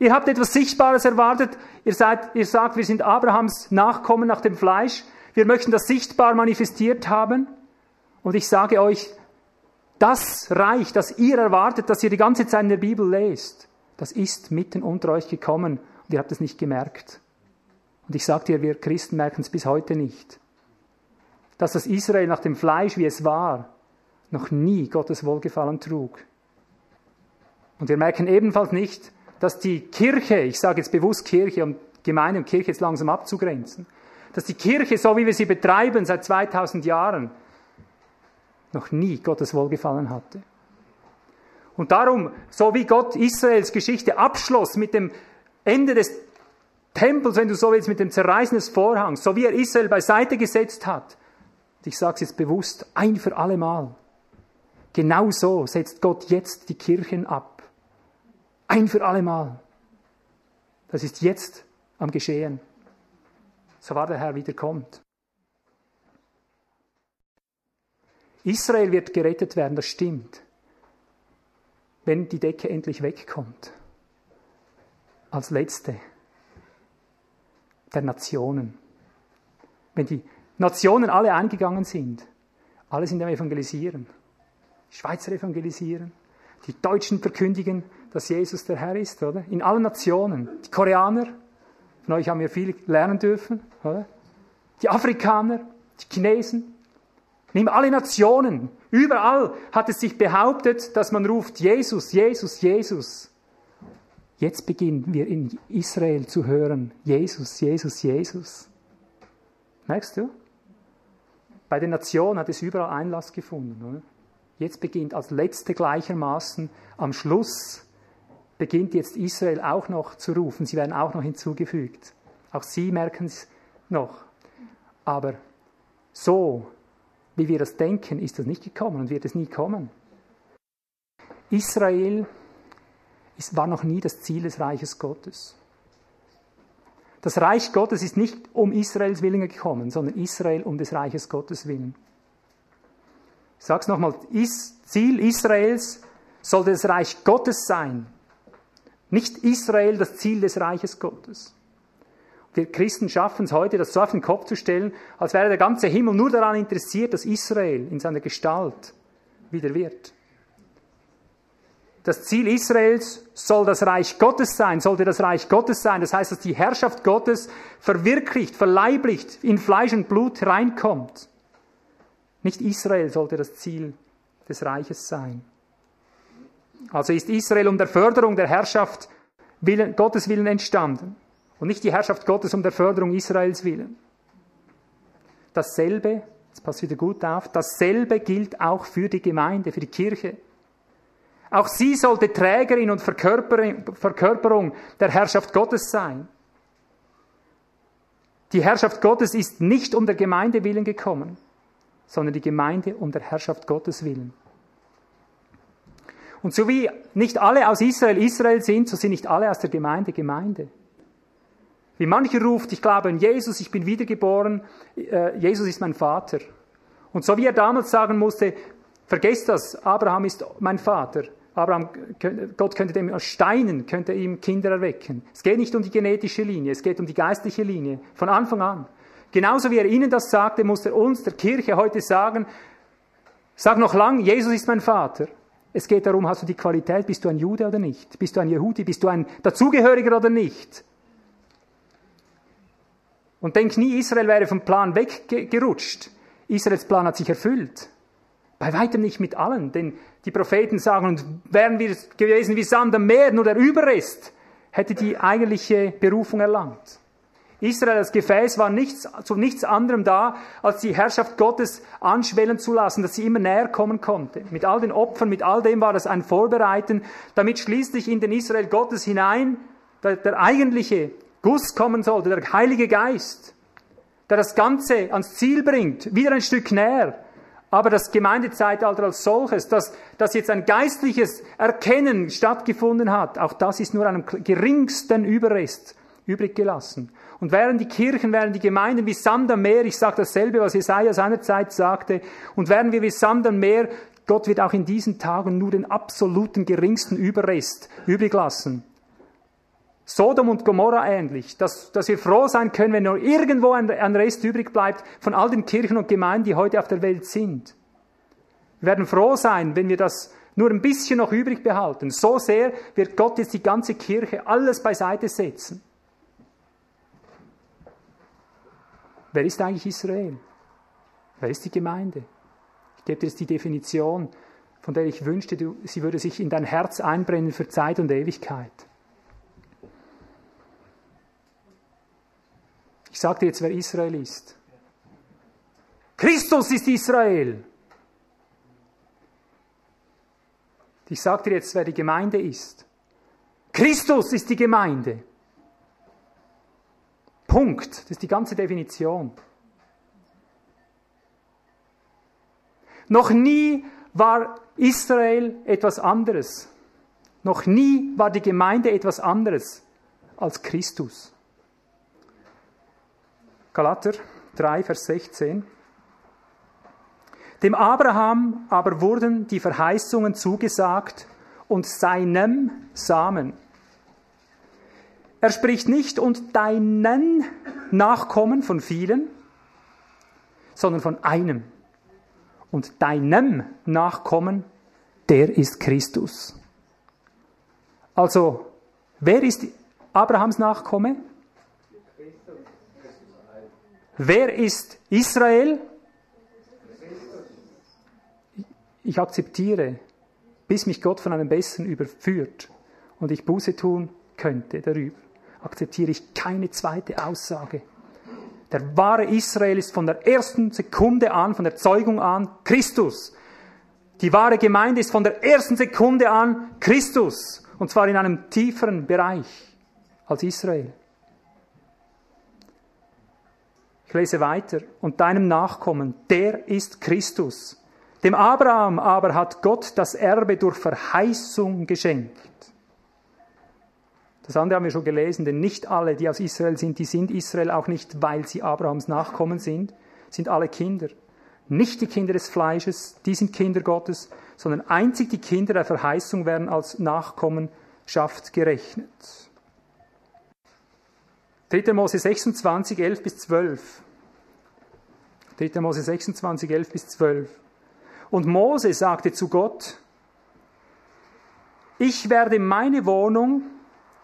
Ihr habt etwas Sichtbares erwartet. Ihr, seid, ihr sagt, wir sind Abrahams Nachkommen nach dem Fleisch. Wir möchten das sichtbar manifestiert haben. Und ich sage euch, das Reich, das ihr erwartet, das ihr die ganze Zeit in der Bibel lest, das ist mitten unter euch gekommen und ihr habt es nicht gemerkt. Und ich sage dir, wir Christen merken es bis heute nicht. Dass das Israel nach dem Fleisch, wie es war, noch nie Gottes Wohlgefallen trug. Und wir merken ebenfalls nicht, dass die Kirche, ich sage jetzt bewusst Kirche, um Gemeinde und Kirche jetzt langsam abzugrenzen, dass die Kirche, so wie wir sie betreiben seit 2000 Jahren, noch nie Gottes Wohlgefallen hatte. Und darum, so wie Gott Israels Geschichte abschloss mit dem Ende des Tempels, wenn du so willst, mit dem Zerreißen des Vorhangs, so wie er Israel beiseite gesetzt hat, ich sage es jetzt bewusst, ein für alle Mal, genau so setzt Gott jetzt die Kirchen ab. Ein für allemal. Das ist jetzt am Geschehen. So war der Herr wieder kommt. Israel wird gerettet werden, das stimmt, wenn die Decke endlich wegkommt. als letzte der Nationen. Wenn die Nationen alle eingegangen sind, alle sind am Evangelisieren. Die Schweizer evangelisieren, die Deutschen verkündigen, dass Jesus der Herr ist, oder? In allen Nationen. Die Koreaner, von euch haben wir viel lernen dürfen, oder? Die Afrikaner, die Chinesen, nimm alle Nationen, überall hat es sich behauptet, dass man ruft, Jesus, Jesus, Jesus. Jetzt beginnen wir in Israel zu hören, Jesus, Jesus, Jesus. Merkst du? Bei den Nationen hat es überall Einlass gefunden. Oder? Jetzt beginnt als letzte gleichermaßen am Schluss beginnt jetzt Israel auch noch zu rufen. Sie werden auch noch hinzugefügt. Auch sie merken es noch. Aber so, wie wir das denken, ist das nicht gekommen und wird es nie kommen. Israel war noch nie das Ziel des Reiches Gottes. Das Reich Gottes ist nicht um Israels Willen gekommen, sondern Israel um des Reiches Gottes willen. Ich sage es nochmal, Ziel Israels sollte das Reich Gottes sein, nicht Israel das Ziel des Reiches Gottes. Wir Christen schaffen es heute, das so auf den Kopf zu stellen, als wäre der ganze Himmel nur daran interessiert, dass Israel in seiner Gestalt wieder wird. Das Ziel Israels soll das Reich Gottes sein, sollte das Reich Gottes sein. Das heißt, dass die Herrschaft Gottes verwirklicht, verleiblicht, in Fleisch und Blut reinkommt. Nicht Israel sollte das Ziel des Reiches sein. Also ist Israel um der Förderung der Herrschaft willen, Gottes willen entstanden und nicht die Herrschaft Gottes um der Förderung Israels willen. Dasselbe, jetzt passt wieder gut auf, dasselbe gilt auch für die Gemeinde, für die Kirche. Auch sie sollte Trägerin und Verkörperung der Herrschaft Gottes sein. Die Herrschaft Gottes ist nicht um der Gemeinde willen gekommen, sondern die Gemeinde um der Herrschaft Gottes willen. Und so wie nicht alle aus Israel Israel sind, so sind nicht alle aus der Gemeinde Gemeinde. Wie mancher ruft, ich glaube an Jesus, ich bin wiedergeboren, äh, Jesus ist mein Vater. Und so wie er damals sagen musste, vergesst das, Abraham ist mein Vater, Abraham, Gott könnte dem Steinen, könnte ihm Kinder erwecken. Es geht nicht um die genetische Linie, es geht um die geistliche Linie. Von Anfang an. Genauso wie er ihnen das sagte, muss er uns, der Kirche, heute sagen, sag noch lang, Jesus ist mein Vater. Es geht darum, hast du die Qualität, bist du ein Jude oder nicht? Bist du ein Jehudi? Bist du ein Dazugehöriger oder nicht? Und denk nie, Israel wäre vom Plan weggerutscht. Israels Plan hat sich erfüllt. Bei weitem nicht mit allen, denn die Propheten sagen, und wären wir gewesen wie Sand am Meer, nur der Überrest hätte die eigentliche Berufung erlangt. Israel als Gefäß war nichts, zu nichts anderem da, als die Herrschaft Gottes anschwellen zu lassen, dass sie immer näher kommen konnte. Mit all den Opfern, mit all dem war das ein Vorbereiten, damit schließlich in den Israel Gottes hinein der, der eigentliche Guss kommen sollte, der Heilige Geist, der das Ganze ans Ziel bringt, wieder ein Stück näher. Aber das Gemeindezeitalter als solches, dass, dass jetzt ein geistliches Erkennen stattgefunden hat, auch das ist nur einem geringsten Überrest übrig gelassen. Und während die Kirchen, während die Gemeinden wie Sand am Meer, ich sage dasselbe, was Jesaja seinerzeit sagte, und während wir wie Sand am Meer, Gott wird auch in diesen Tagen nur den absoluten geringsten Überrest übrig lassen. Sodom und Gomorra ähnlich, dass, dass wir froh sein können, wenn nur irgendwo ein, ein Rest übrig bleibt von all den Kirchen und Gemeinden, die heute auf der Welt sind. Wir werden froh sein, wenn wir das nur ein bisschen noch übrig behalten. So sehr wird Gott jetzt die ganze Kirche alles beiseite setzen. Wer ist eigentlich Israel? Wer ist die Gemeinde? Ich gebe dir jetzt die Definition, von der ich wünschte, sie würde sich in dein Herz einbrennen für Zeit und Ewigkeit. Ich sage dir jetzt, wer Israel ist. Christus ist Israel. Ich sage dir jetzt, wer die Gemeinde ist. Christus ist die Gemeinde. Punkt. Das ist die ganze Definition. Noch nie war Israel etwas anderes. Noch nie war die Gemeinde etwas anderes als Christus. Galater 3, Vers 16. Dem Abraham aber wurden die Verheißungen zugesagt und seinem Samen. Er spricht nicht und deinen Nachkommen von vielen, sondern von einem. Und deinem Nachkommen, der ist Christus. Also, wer ist Abrahams Nachkomme? Wer ist Israel? Ich akzeptiere, bis mich Gott von einem Besseren überführt und ich Buße tun könnte darüber, akzeptiere ich keine zweite Aussage. Der wahre Israel ist von der ersten Sekunde an, von der Zeugung an, Christus. Die wahre Gemeinde ist von der ersten Sekunde an Christus. Und zwar in einem tieferen Bereich als Israel. Ich lese weiter. Und deinem Nachkommen, der ist Christus. Dem Abraham aber hat Gott das Erbe durch Verheißung geschenkt. Das andere haben wir schon gelesen, denn nicht alle, die aus Israel sind, die sind Israel auch nicht, weil sie Abrahams Nachkommen sind, sind alle Kinder. Nicht die Kinder des Fleisches, die sind Kinder Gottes, sondern einzig die Kinder der Verheißung werden als Nachkommenschaft gerechnet. 3. Mose 26, 11 bis 12. 3. Mose 26, 11 bis 12. Und Mose sagte zu Gott, ich werde meine Wohnung,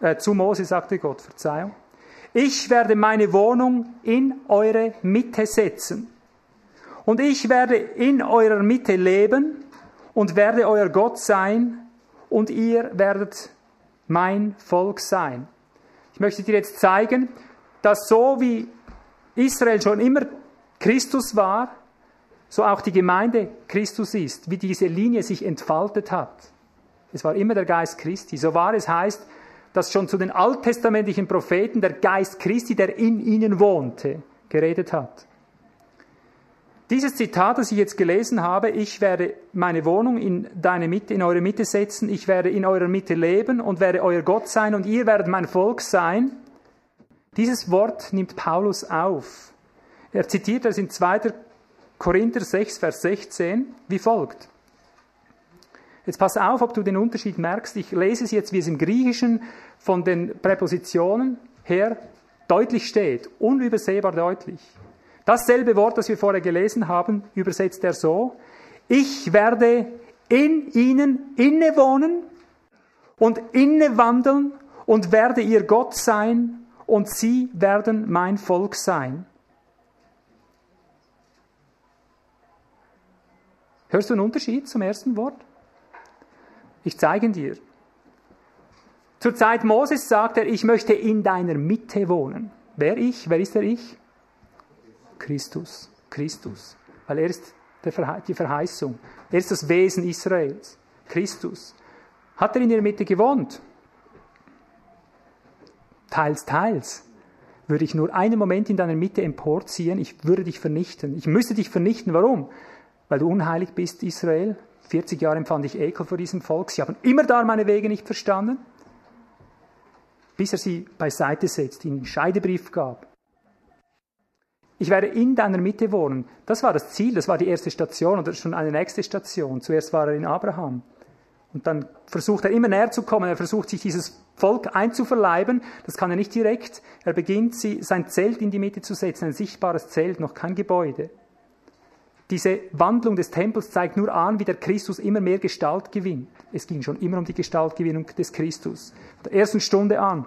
äh, zu Mose sagte Gott, Verzeihung, ich werde meine Wohnung in eure Mitte setzen. Und ich werde in eurer Mitte leben und werde euer Gott sein und ihr werdet mein Volk sein. Ich möchte dir jetzt zeigen, dass so wie Israel schon immer Christus war, so auch die Gemeinde Christus ist, wie diese Linie sich entfaltet hat. Es war immer der Geist Christi. So war es heißt, dass schon zu den alttestamentlichen Propheten der Geist Christi, der in ihnen wohnte, geredet hat. Dieses Zitat, das ich jetzt gelesen habe, ich werde meine Wohnung in deine Mitte, in eure Mitte setzen, ich werde in eurer Mitte leben und werde euer Gott sein und ihr werdet mein Volk sein. Dieses Wort nimmt Paulus auf. Er zitiert es in 2. Korinther 6, Vers 16 wie folgt. Jetzt pass auf, ob du den Unterschied merkst. Ich lese es jetzt, wie es im Griechischen von den Präpositionen her deutlich steht, unübersehbar deutlich. Dasselbe Wort, das wir vorher gelesen haben, übersetzt er so, ich werde in ihnen innewohnen und innewandeln und werde ihr Gott sein und sie werden mein Volk sein. Hörst du einen Unterschied zum ersten Wort? Ich zeige ihn dir. Zur Zeit Moses sagt er, ich möchte in deiner Mitte wohnen. Wer ich? Wer ist der Ich? Christus. Christus. Weil er ist die Verheißung. Er ist das Wesen Israels. Christus. Hat er in ihrer Mitte gewohnt? Teils, teils. Würde ich nur einen Moment in deiner Mitte emporziehen, ich würde dich vernichten. Ich müsste dich vernichten. Warum? Weil du unheilig bist, Israel. 40 Jahre empfand ich Ekel vor diesem Volk. Sie haben immer da meine Wege nicht verstanden. Bis er sie beiseite setzt, ihnen einen Scheidebrief gab. Ich werde in deiner Mitte wohnen. Das war das Ziel, das war die erste Station oder schon eine nächste Station. Zuerst war er in Abraham. Und dann versucht er immer näher zu kommen. Er versucht sich dieses Volk einzuverleiben. Das kann er nicht direkt. Er beginnt, sein Zelt in die Mitte zu setzen. Ein sichtbares Zelt, noch kein Gebäude. Diese Wandlung des Tempels zeigt nur an, wie der Christus immer mehr Gestalt gewinnt. Es ging schon immer um die Gestaltgewinnung des Christus. Von der ersten Stunde an.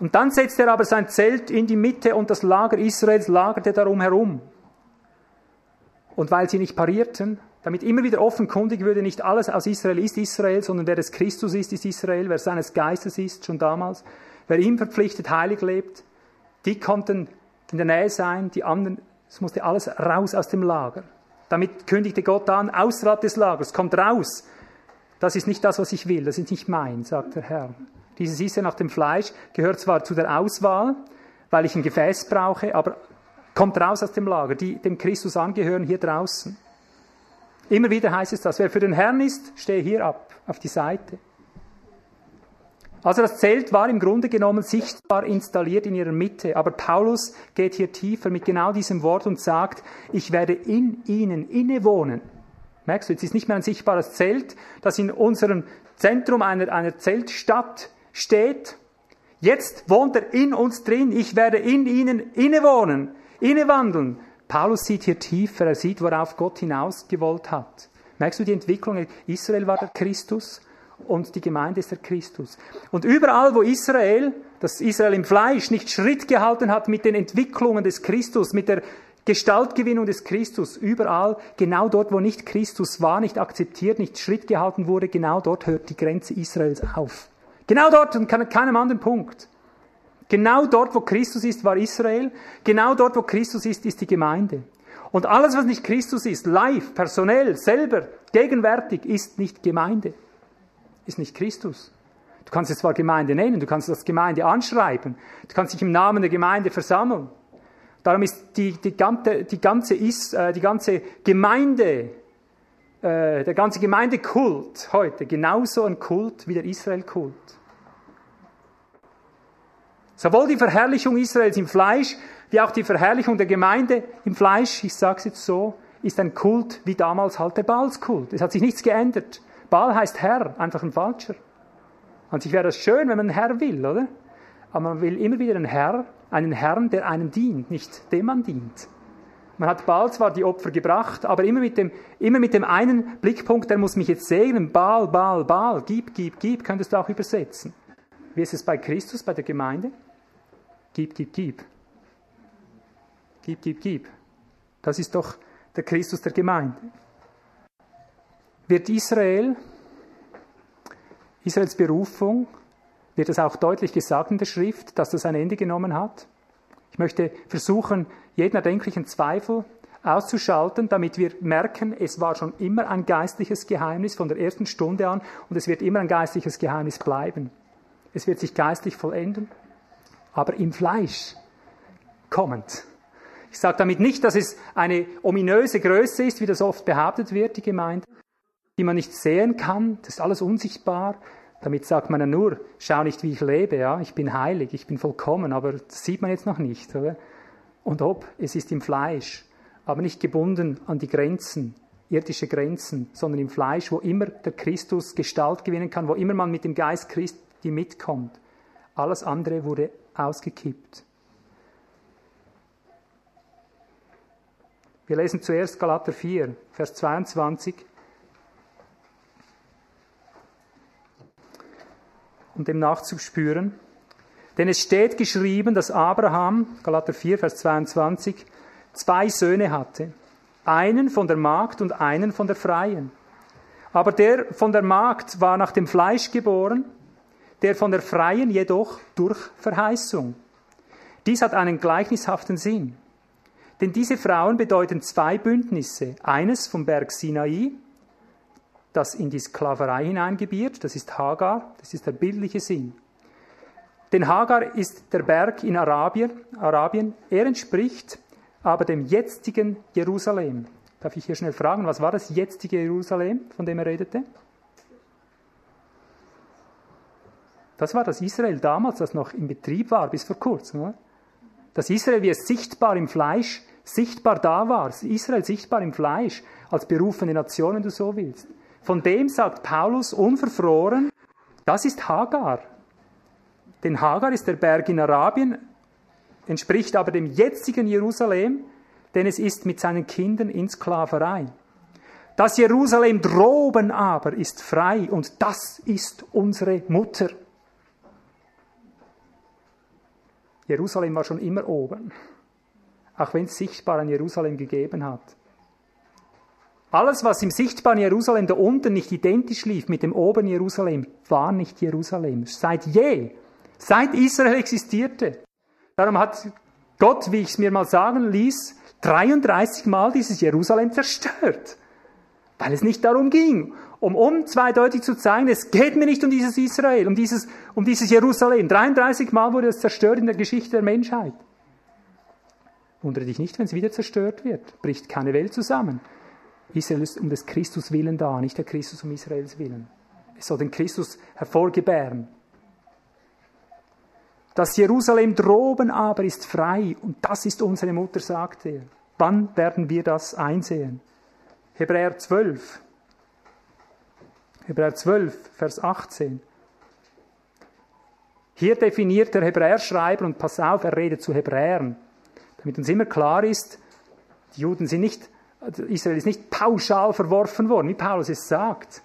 Und dann setzt er aber sein Zelt in die Mitte und das Lager Israels lagerte darum herum. Und weil sie nicht parierten, damit immer wieder offenkundig würde, nicht alles aus Israel ist Israel, sondern wer des Christus ist, ist Israel, wer seines Geistes ist, schon damals, wer ihm verpflichtet heilig lebt, die konnten in der Nähe sein, die anderen, es musste alles raus aus dem Lager. Damit kündigte Gott an, außerhalb des Lagers, kommt raus. Das ist nicht das, was ich will, das ist nicht mein, sagt der Herr. Dieses ja nach dem Fleisch, gehört zwar zu der Auswahl, weil ich ein Gefäß brauche, aber kommt raus aus dem Lager. Die dem Christus angehören, hier draußen. Immer wieder heißt es das. Wer für den Herrn ist, stehe hier ab, auf die Seite. Also das Zelt war im Grunde genommen sichtbar installiert in ihrer Mitte. Aber Paulus geht hier tiefer mit genau diesem Wort und sagt, ich werde in ihnen innewohnen. Merkst du, jetzt ist nicht mehr ein sichtbares Zelt, das in unserem Zentrum einer, einer Zeltstadt steht. Jetzt wohnt er in uns drin. Ich werde in ihnen innewohnen, innewandeln. Paulus sieht hier tiefer. Er sieht, worauf Gott hinausgewollt hat. Merkst du die Entwicklung? Israel war der Christus und die Gemeinde ist der Christus. Und überall, wo Israel, das Israel im Fleisch, nicht Schritt gehalten hat mit den Entwicklungen des Christus, mit der Gestaltgewinnung des Christus, überall, genau dort, wo nicht Christus war, nicht akzeptiert, nicht Schritt gehalten wurde, genau dort hört die Grenze Israels auf. Genau dort und an keinem anderen Punkt. Genau dort, wo Christus ist, war Israel. Genau dort, wo Christus ist, ist die Gemeinde. Und alles, was nicht Christus ist, live, personell, selber, gegenwärtig, ist nicht Gemeinde. Ist nicht Christus. Du kannst es zwar Gemeinde nennen, du kannst das Gemeinde anschreiben, du kannst dich im Namen der Gemeinde versammeln. Darum ist die, die, ganze, die, ganze, äh, die ganze Gemeinde, äh, der ganze Gemeindekult heute genauso ein Kult wie der Israel-Kult. Sowohl die Verherrlichung Israels im Fleisch, wie auch die Verherrlichung der Gemeinde im Fleisch, ich sage es jetzt so, ist ein Kult wie damals halt der Baalskult. Es hat sich nichts geändert. Baal heißt Herr, einfach ein falscher. An sich wäre das schön, wenn man einen Herr will, oder? Aber man will immer wieder einen Herr, einen Herrn, der einem dient, nicht dem man dient. Man hat Baal zwar die Opfer gebracht, aber immer mit dem, immer mit dem einen Blickpunkt, der muss mich jetzt segnen. Baal, Baal, Baal, gib, gib, gib, könntest du auch übersetzen. Wie ist es bei Christus, bei der Gemeinde? Gib, gib, gib. Gib, gib, gib. Das ist doch der Christus der Gemeinde. Wird Israel, Israels Berufung, wird es auch deutlich gesagt in der Schrift, dass das ein Ende genommen hat. Ich möchte versuchen, jeden erdenklichen Zweifel auszuschalten, damit wir merken, es war schon immer ein geistliches Geheimnis von der ersten Stunde an und es wird immer ein geistliches Geheimnis bleiben. Es wird sich geistlich vollenden, aber im Fleisch kommend. Ich sage damit nicht, dass es eine ominöse Größe ist, wie das oft behauptet wird, die Gemeinde, die man nicht sehen kann, das ist alles unsichtbar, damit sagt man ja nur, schau nicht, wie ich lebe, ja, ich bin heilig, ich bin vollkommen, aber das sieht man jetzt noch nicht, oder? Und ob, es ist im Fleisch, aber nicht gebunden an die Grenzen, irdische Grenzen, sondern im Fleisch, wo immer der Christus Gestalt gewinnen kann, wo immer man mit dem Geist Christi mitkommt. Alles andere wurde ausgekippt. Wir lesen zuerst Galater 4, Vers 22. um dem nachzuspüren. Denn es steht geschrieben, dass Abraham, Galater 4, Vers 22, zwei Söhne hatte. Einen von der Magd und einen von der Freien. Aber der von der Magd war nach dem Fleisch geboren, der von der Freien jedoch durch Verheißung. Dies hat einen gleichnishaften Sinn. Denn diese Frauen bedeuten zwei Bündnisse. Eines vom Berg Sinai, das in die Sklaverei hineingebiert. Das ist Hagar, das ist der bildliche Sinn. Denn Hagar ist der Berg in Arabien, Arabien. Er entspricht aber dem jetzigen Jerusalem. Darf ich hier schnell fragen, was war das jetzige Jerusalem, von dem er redete? Das war das Israel damals, das noch in Betrieb war, bis vor kurzem. Das Israel, wie es sichtbar im Fleisch, sichtbar da war. Israel sichtbar im Fleisch, als berufene Nation, wenn du so willst. Von dem sagt Paulus unverfroren, das ist Hagar. Denn Hagar ist der Berg in Arabien, entspricht aber dem jetzigen Jerusalem, denn es ist mit seinen Kindern in Sklaverei. Das Jerusalem droben aber ist frei und das ist unsere Mutter. Jerusalem war schon immer oben, auch wenn es sichtbar ein Jerusalem gegeben hat. Alles, was im sichtbaren Jerusalem da unten nicht identisch lief mit dem oben Jerusalem, war nicht Jerusalem. Seit je, seit Israel existierte. Darum hat Gott, wie ich es mir mal sagen ließ, 33 Mal dieses Jerusalem zerstört. Weil es nicht darum ging, um unzweideutig zu zeigen, es geht mir nicht um dieses Israel, um dieses, um dieses Jerusalem. 33 Mal wurde es zerstört in der Geschichte der Menschheit. Wundere dich nicht, wenn es wieder zerstört wird. Bricht keine Welt zusammen. Israel ist um des Christus willen da, nicht der Christus um Israels willen. Es soll den Christus hervorgebären. Das Jerusalem droben aber ist frei und das ist unsere Mutter, sagt er. Wann werden wir das einsehen? Hebräer 12. Hebräer 12, Vers 18. Hier definiert der Hebräerschreiber, und pass auf, er redet zu Hebräern, damit uns immer klar ist, die Juden sind nicht, Israel ist nicht pauschal verworfen worden, wie Paulus es sagt.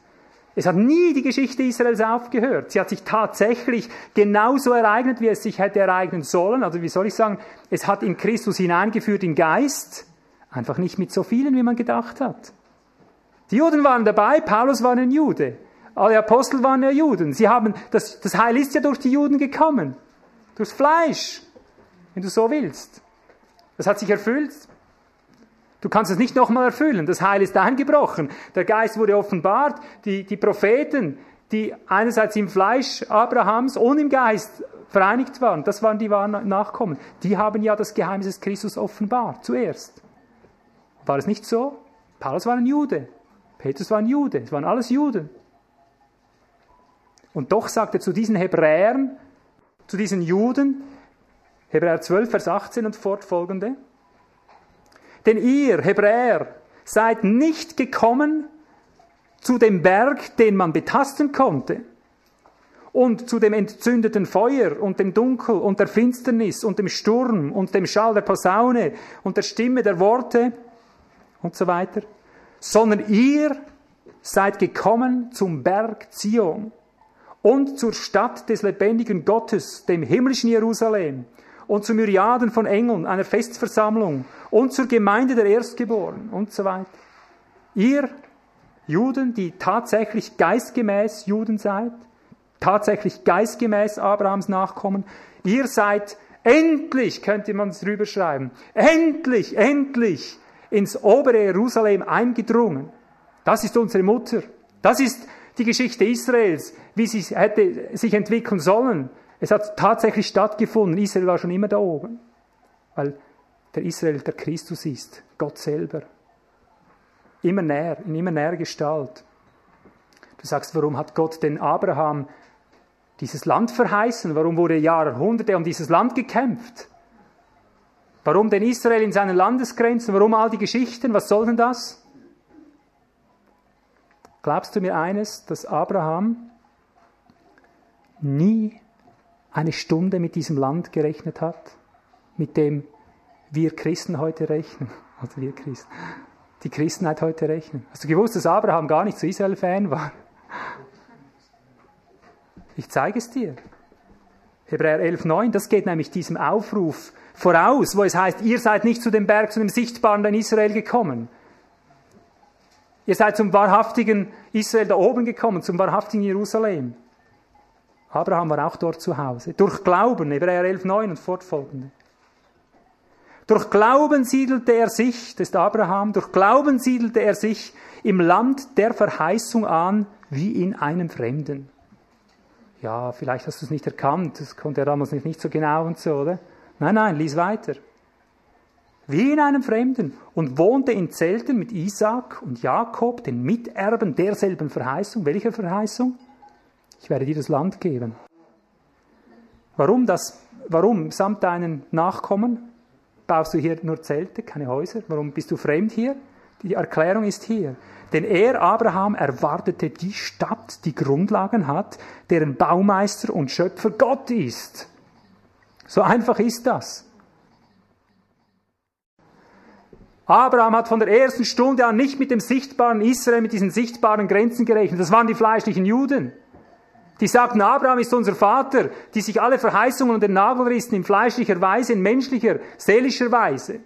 Es hat nie die Geschichte Israels aufgehört. Sie hat sich tatsächlich genauso ereignet, wie es sich hätte ereignen sollen. Also wie soll ich sagen, es hat in Christus hineingeführt in Geist, einfach nicht mit so vielen, wie man gedacht hat. Die Juden waren dabei, Paulus war ein Jude. Alle Apostel waren ja Juden. Sie haben, das, das Heil ist ja durch die Juden gekommen. Durchs Fleisch, wenn du so willst. Das hat sich erfüllt. Du kannst es nicht nochmal erfüllen. Das Heil ist eingebrochen. Der Geist wurde offenbart. Die, die Propheten, die einerseits im Fleisch Abrahams und im Geist vereinigt waren, das waren die wahren Nachkommen. Die haben ja das Geheimnis des Christus offenbart, zuerst. War es nicht so? Paulus war ein Jude. Petrus war ein Jude. Es waren alles Juden. Und doch sagt er zu diesen Hebräern, zu diesen Juden, Hebräer 12, Vers 18 und fortfolgende, denn ihr, Hebräer, seid nicht gekommen zu dem Berg, den man betasten konnte, und zu dem entzündeten Feuer und dem Dunkel und der Finsternis und dem Sturm und dem Schall der Posaune und der Stimme der Worte und so weiter, sondern ihr seid gekommen zum Berg Zion und zur Stadt des lebendigen Gottes, dem himmlischen Jerusalem, und zu Myriaden von Engeln, einer Festversammlung und zur Gemeinde der Erstgeborenen und so weiter. Ihr Juden, die tatsächlich geistgemäß Juden seid, tatsächlich geistgemäß Abrahams Nachkommen, ihr seid endlich, könnte man es drüber schreiben, endlich, endlich ins obere Jerusalem eingedrungen. Das ist unsere Mutter. Das ist die Geschichte Israels, wie sie hätte sich entwickeln sollen. Es hat tatsächlich stattgefunden. Israel war schon immer da oben, weil der Israel der Christus ist, Gott selber. Immer näher, in immer näher Gestalt. Du sagst, warum hat Gott den Abraham dieses Land verheißen? Warum wurde Jahrhunderte um dieses Land gekämpft? Warum denn Israel in seinen Landesgrenzen? Warum all die Geschichten? Was soll denn das? Glaubst du mir eines, dass Abraham nie eine Stunde mit diesem Land gerechnet hat, mit dem wir Christen heute rechnen? Also wir Christen. Die Christenheit heute rechnen. Hast du gewusst, dass Abraham gar nicht so Israel-Fan war? Ich zeige es dir. Hebräer 11,9, das geht nämlich diesem Aufruf voraus, wo es heißt, ihr seid nicht zu dem Berg, zu dem Sichtbaren in Israel gekommen. Ihr seid zum wahrhaftigen Israel da oben gekommen, zum wahrhaftigen Jerusalem. Abraham war auch dort zu Hause. Durch Glauben, Hebräer 11, 9 und fortfolgende. Durch Glauben siedelte er sich, das ist Abraham, durch Glauben siedelte er sich im Land der Verheißung an, wie in einem Fremden. Ja, vielleicht hast du es nicht erkannt, das konnte er damals nicht, nicht so genau und so, oder? Nein, nein, lies weiter wie in einem Fremden, und wohnte in Zelten mit Isaak und Jakob, den Miterben derselben Verheißung. Welcher Verheißung? Ich werde dir das Land geben. Warum das? Warum samt deinen Nachkommen baust du hier nur Zelte, keine Häuser? Warum bist du fremd hier? Die Erklärung ist hier. Denn er, Abraham, erwartete die Stadt, die Grundlagen hat, deren Baumeister und Schöpfer Gott ist. So einfach ist das. Abraham hat von der ersten Stunde an nicht mit dem sichtbaren Israel, mit diesen sichtbaren Grenzen gerechnet. Das waren die fleischlichen Juden. Die sagten, Abraham ist unser Vater, die sich alle Verheißungen und den Nagel rissen in fleischlicher Weise, in menschlicher, seelischer Weise.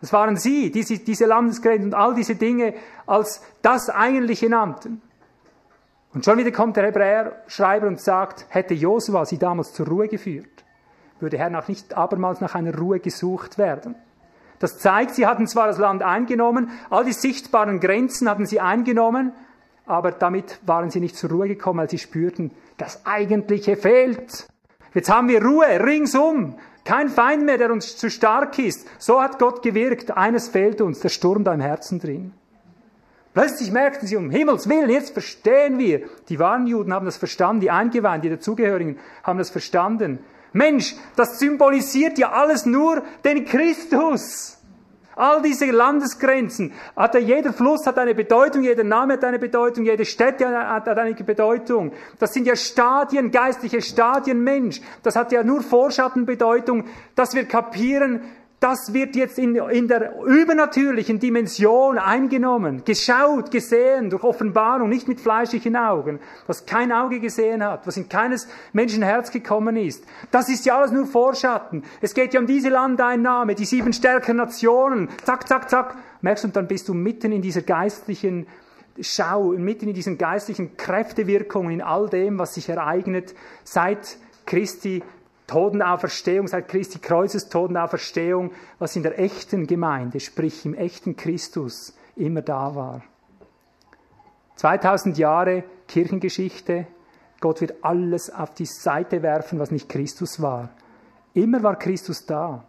Das waren sie, die diese Landesgrenzen und all diese Dinge als das Eigentliche nannten. Und schon wieder kommt der Hebräer-Schreiber und sagt, hätte Josua sie damals zur Ruhe geführt, würde Herr nicht abermals nach einer Ruhe gesucht werden. Das zeigt, sie hatten zwar das Land eingenommen, all die sichtbaren Grenzen hatten sie eingenommen, aber damit waren sie nicht zur Ruhe gekommen, weil sie spürten, das Eigentliche fehlt. Jetzt haben wir Ruhe ringsum. Kein Feind mehr, der uns zu stark ist. So hat Gott gewirkt. Eines fehlt uns, der Sturm da im Herzen drin. Plötzlich merkten sie, um Himmels Willen, jetzt verstehen wir. Die wahren Juden haben das verstanden, die Eingeweihten, die dazugehörigen haben das verstanden. Mensch, das symbolisiert ja alles nur den Christus. All diese Landesgrenzen, hat er, jeder Fluss hat eine Bedeutung, jeder Name hat eine Bedeutung, jede Stätte hat eine Bedeutung. Das sind ja Stadien, geistliche Stadien, Mensch. Das hat ja nur Vorschattenbedeutung, dass wir kapieren, das wird jetzt in, in der übernatürlichen Dimension eingenommen, geschaut, gesehen durch Offenbarung, nicht mit fleischlichen Augen, was kein Auge gesehen hat, was in keines Menschen Herz gekommen ist. Das ist ja alles nur Vorschatten. Es geht ja um diese Landeinnahme, die sieben stärkeren Nationen. Zack, zack, zack. Merkst du, und dann bist du mitten in dieser geistlichen Schau, mitten in diesen geistlichen Kräftewirkungen, in all dem, was sich ereignet seit Christi Totenauferstehung, seit Christi Kreuzes Totenauferstehung, was in der echten Gemeinde, sprich im echten Christus, immer da war. 2000 Jahre Kirchengeschichte, Gott wird alles auf die Seite werfen, was nicht Christus war. Immer war Christus da,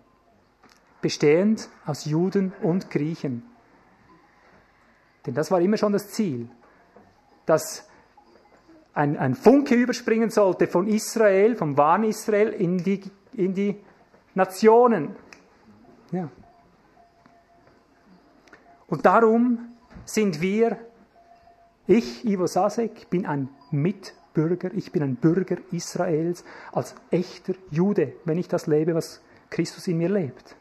bestehend aus Juden und Griechen. Denn das war immer schon das Ziel, dass ein, ein Funke überspringen sollte von Israel, vom wahren Israel, in die, in die Nationen. Ja. Und darum sind wir, ich, Ivo Sasek, bin ein Mitbürger, ich bin ein Bürger Israels als echter Jude, wenn ich das lebe, was Christus in mir lebt.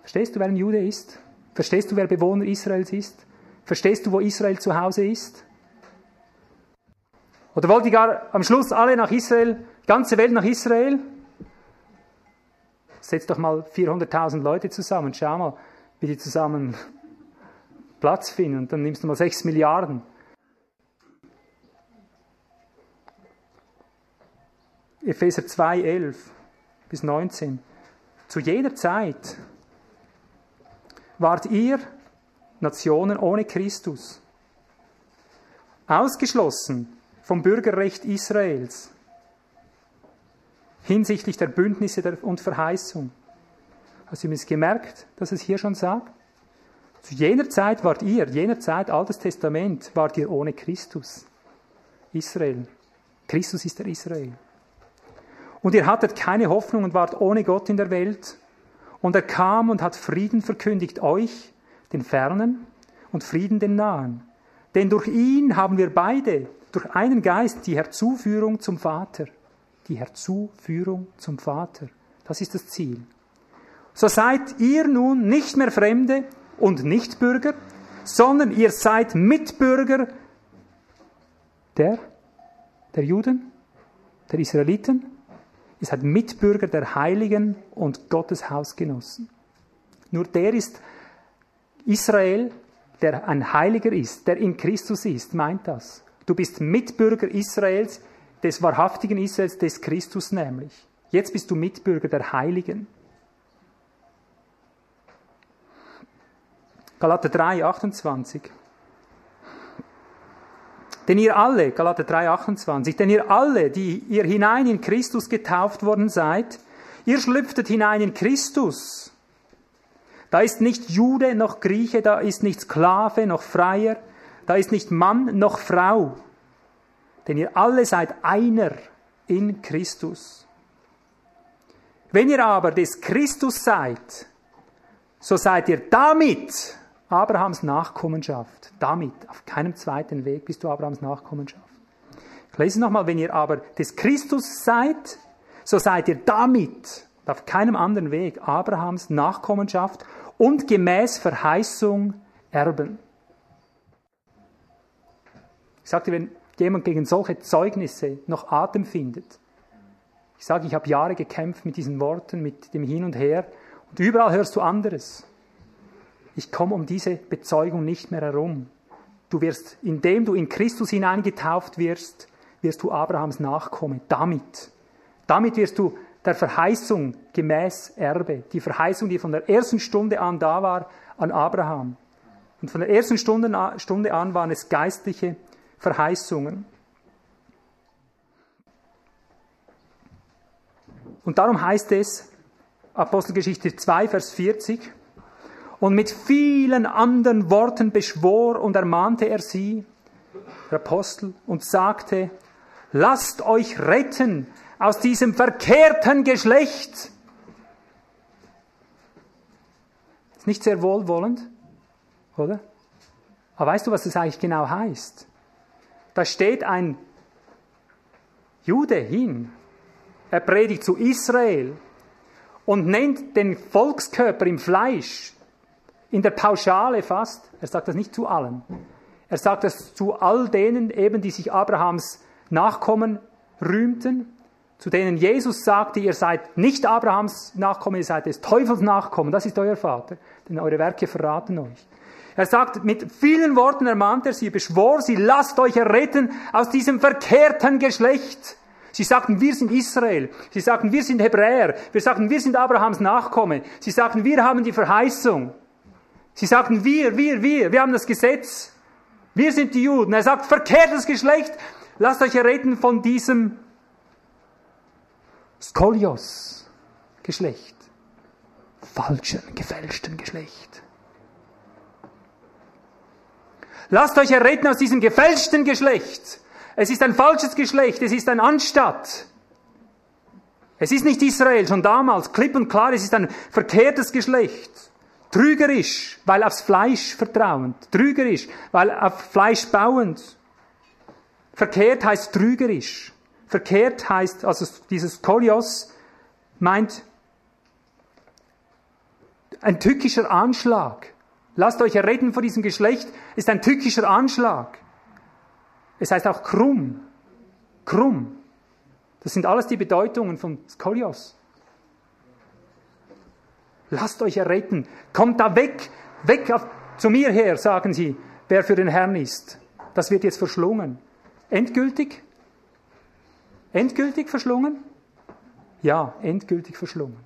Verstehst du, wer ein Jude ist? Verstehst du, wer Bewohner Israels ist? Verstehst du, wo Israel zu Hause ist? Oder wollt ihr gar am Schluss alle nach Israel, ganze Welt nach Israel? Setzt doch mal 400.000 Leute zusammen, schau mal, wie die zusammen Platz finden. Und dann nimmst du mal 6 Milliarden. Epheser 2, 11 bis 19. Zu jeder Zeit wart ihr Nationen ohne Christus. Ausgeschlossen vom Bürgerrecht Israels hinsichtlich der Bündnisse und Verheißung. Hast du übrigens gemerkt, dass es hier schon sagt? Zu jener Zeit wart ihr, jener Zeit, Altes Testament, wart ihr ohne Christus. Israel. Christus ist der Israel. Und ihr hattet keine Hoffnung und wart ohne Gott in der Welt. Und er kam und hat Frieden verkündigt euch, den Fernen, und Frieden den Nahen. Denn durch ihn haben wir beide, durch einen Geist die Herzuführung zum Vater. Die Herzuführung zum Vater. Das ist das Ziel. So seid ihr nun nicht mehr Fremde und Nichtbürger, sondern ihr seid Mitbürger der, der Juden, der Israeliten. Ihr seid Mitbürger der Heiligen und Gottes Hausgenossen. Nur der ist Israel, der ein Heiliger ist, der in Christus ist, meint das. Du bist Mitbürger Israels, des wahrhaftigen Israels, des Christus nämlich. Jetzt bist du Mitbürger der Heiligen. Galater 3, 28. Denn ihr alle, Galater 3, 28, denn ihr alle, die ihr hinein in Christus getauft worden seid, ihr schlüpftet hinein in Christus. Da ist nicht Jude noch Grieche, da ist nicht Sklave noch Freier, da ist nicht Mann noch Frau, denn ihr alle seid einer in Christus. Wenn ihr aber des Christus seid, so seid ihr damit Abrahams Nachkommenschaft. Damit, auf keinem zweiten Weg bist du Abrahams Nachkommenschaft. Ich lese nochmal, wenn ihr aber des Christus seid, so seid ihr damit, auf keinem anderen Weg, Abrahams Nachkommenschaft und gemäß Verheißung Erben. Ich sagte, wenn jemand gegen solche Zeugnisse noch Atem findet, ich sage, ich habe Jahre gekämpft mit diesen Worten, mit dem Hin und Her, und überall hörst du anderes. Ich komme um diese Bezeugung nicht mehr herum. Du wirst, indem du in Christus hineingetauft wirst, wirst du Abrahams Nachkomme. Damit. Damit wirst du der Verheißung gemäß Erbe. Die Verheißung, die von der ersten Stunde an da war, an Abraham. Und von der ersten Stunde an waren es geistliche Verheißungen. Und darum heißt es, Apostelgeschichte 2, Vers 40, und mit vielen anderen Worten beschwor und ermahnte er sie, der Apostel, und sagte, lasst euch retten aus diesem verkehrten Geschlecht. Ist nicht sehr wohlwollend, oder? Aber weißt du, was das eigentlich genau heißt? Da steht ein Jude hin, er predigt zu Israel und nennt den Volkskörper im Fleisch, in der Pauschale fast, er sagt das nicht zu allen, er sagt das zu all denen eben, die sich Abrahams Nachkommen rühmten, zu denen Jesus sagte, ihr seid nicht Abrahams Nachkommen, ihr seid des Teufels Nachkommen, das ist euer Vater, denn eure Werke verraten euch. Er sagt, mit vielen Worten ermahnt er sie, beschwor sie, lasst euch erretten aus diesem verkehrten Geschlecht. Sie sagten, wir sind Israel. Sie sagten, wir sind Hebräer. Wir sagten, wir sind Abrahams Nachkomme. Sie sagten, wir haben die Verheißung. Sie sagten, wir, wir, wir, wir haben das Gesetz. Wir sind die Juden. Er sagt, verkehrtes Geschlecht, lasst euch erretten von diesem Skolios Geschlecht. Falschen, gefälschten Geschlecht. Lasst euch erretten aus diesem gefälschten Geschlecht. Es ist ein falsches Geschlecht, es ist ein Anstatt. Es ist nicht Israel, schon damals, klipp und klar, es ist ein verkehrtes Geschlecht. Trügerisch, weil aufs Fleisch vertrauend. Trügerisch, weil auf Fleisch bauend. Verkehrt heißt trügerisch. Verkehrt heißt, also dieses Kolios meint ein tückischer Anschlag. Lasst euch erretten vor diesem Geschlecht, ist ein tückischer Anschlag. Es heißt auch krumm. Krumm. Das sind alles die Bedeutungen von Skolios. Lasst euch erretten. Kommt da weg, weg auf, zu mir her, sagen sie, wer für den Herrn ist. Das wird jetzt verschlungen. Endgültig? Endgültig verschlungen? Ja, endgültig verschlungen.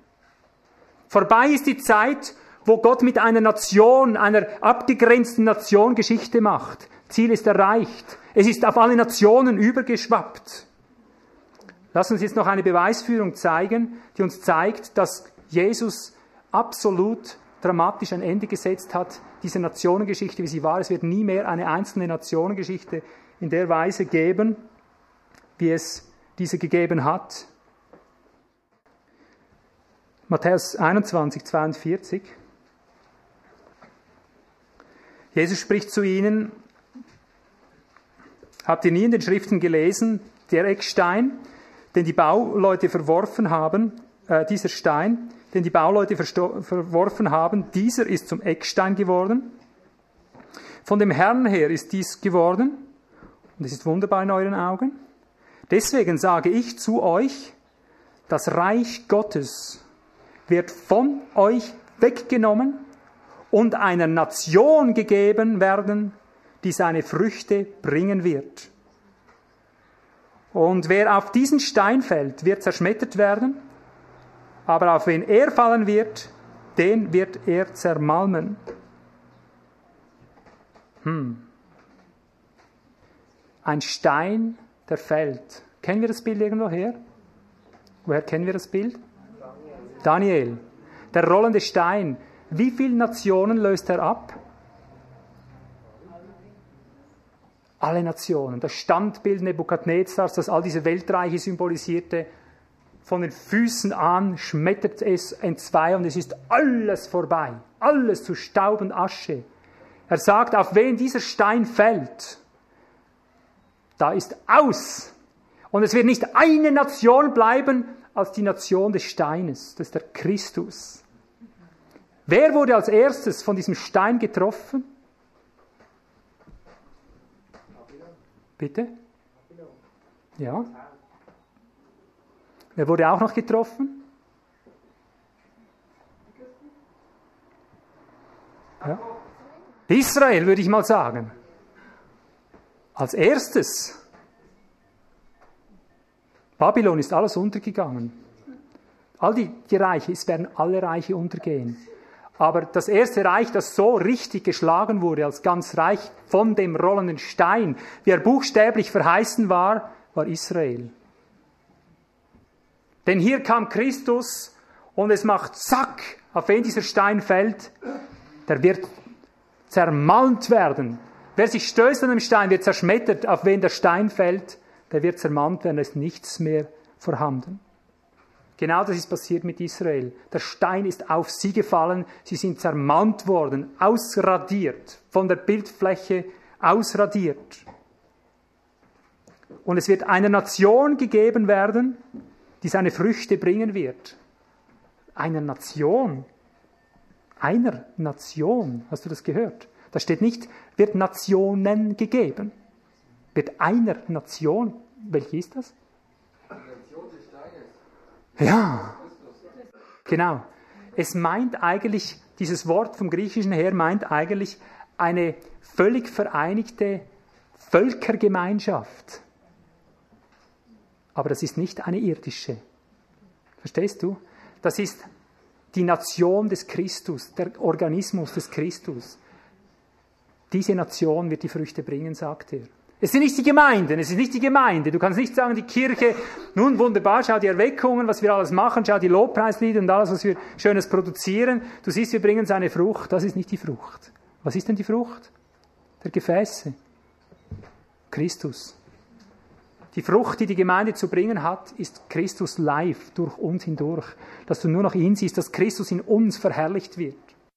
Vorbei ist die Zeit, wo Gott mit einer Nation, einer abgegrenzten Nation Geschichte macht. Ziel ist erreicht. Es ist auf alle Nationen übergeschwappt. Lass uns jetzt noch eine Beweisführung zeigen, die uns zeigt, dass Jesus absolut dramatisch ein Ende gesetzt hat, diese Nationengeschichte, wie sie war. Es wird nie mehr eine einzelne Nationengeschichte in der Weise geben, wie es diese gegeben hat. Matthäus 21, 42. Jesus spricht zu ihnen, habt ihr nie in den Schriften gelesen, der Eckstein, den die Bauleute verworfen haben, äh, dieser Stein, den die Bauleute verworfen haben, dieser ist zum Eckstein geworden. Von dem Herrn her ist dies geworden, und es ist wunderbar in euren Augen. Deswegen sage ich zu euch, das Reich Gottes wird von euch weggenommen und einer Nation gegeben werden, die seine Früchte bringen wird. Und wer auf diesen Stein fällt, wird zerschmettert werden, aber auf wen er fallen wird, den wird er zermalmen. Hm. Ein Stein, der fällt. Kennen wir das Bild irgendwo her? Woher kennen wir das Bild? Daniel. Der rollende Stein. Wie viele Nationen löst er ab? Alle Nationen. Das Standbild Nebukadnezars, das all diese Weltreiche symbolisierte, von den Füßen an schmettert es entzwei und es ist alles vorbei. Alles zu Staub und Asche. Er sagt, auf wen dieser Stein fällt, da ist aus. Und es wird nicht eine Nation bleiben als die Nation des Steines. Das ist der Christus. Wer wurde als erstes von diesem Stein getroffen? Bitte? Ja. Wer wurde auch noch getroffen? Ja. Israel, würde ich mal sagen. Als erstes. Babylon ist alles untergegangen. All die, die Reiche, es werden alle Reiche untergehen. Aber das erste Reich, das so richtig geschlagen wurde als ganz Reich von dem rollenden Stein, wie er buchstäblich verheißen war, war Israel. Denn hier kam Christus und es macht Zack, auf wen dieser Stein fällt, der wird zermalmt werden. Wer sich stößt an dem Stein, wird zerschmettert, auf wen der Stein fällt, der wird zermalmt werden, es ist nichts mehr vorhanden. Genau das ist passiert mit Israel. Der Stein ist auf sie gefallen, sie sind zermalmt worden, ausradiert, von der Bildfläche ausradiert. Und es wird einer Nation gegeben werden, die seine Früchte bringen wird. Einer Nation. Einer Nation. Hast du das gehört? Da steht nicht, wird Nationen gegeben. Wird einer Nation. Welche ist das? Ja, genau. Es meint eigentlich, dieses Wort vom Griechischen her meint eigentlich eine völlig vereinigte Völkergemeinschaft. Aber das ist nicht eine irdische. Verstehst du? Das ist die Nation des Christus, der Organismus des Christus. Diese Nation wird die Früchte bringen, sagt er. Es sind nicht die Gemeinden, es ist nicht die Gemeinde. Du kannst nicht sagen, die Kirche, nun wunderbar, schau die Erweckungen, was wir alles machen, schau die Lobpreislieder und alles, was wir Schönes produzieren. Du siehst, wir bringen seine Frucht. Das ist nicht die Frucht. Was ist denn die Frucht? Der Gefäße. Christus. Die Frucht, die die Gemeinde zu bringen hat, ist Christus live durch uns hindurch. Dass du nur noch ihn siehst, dass Christus in uns verherrlicht wird.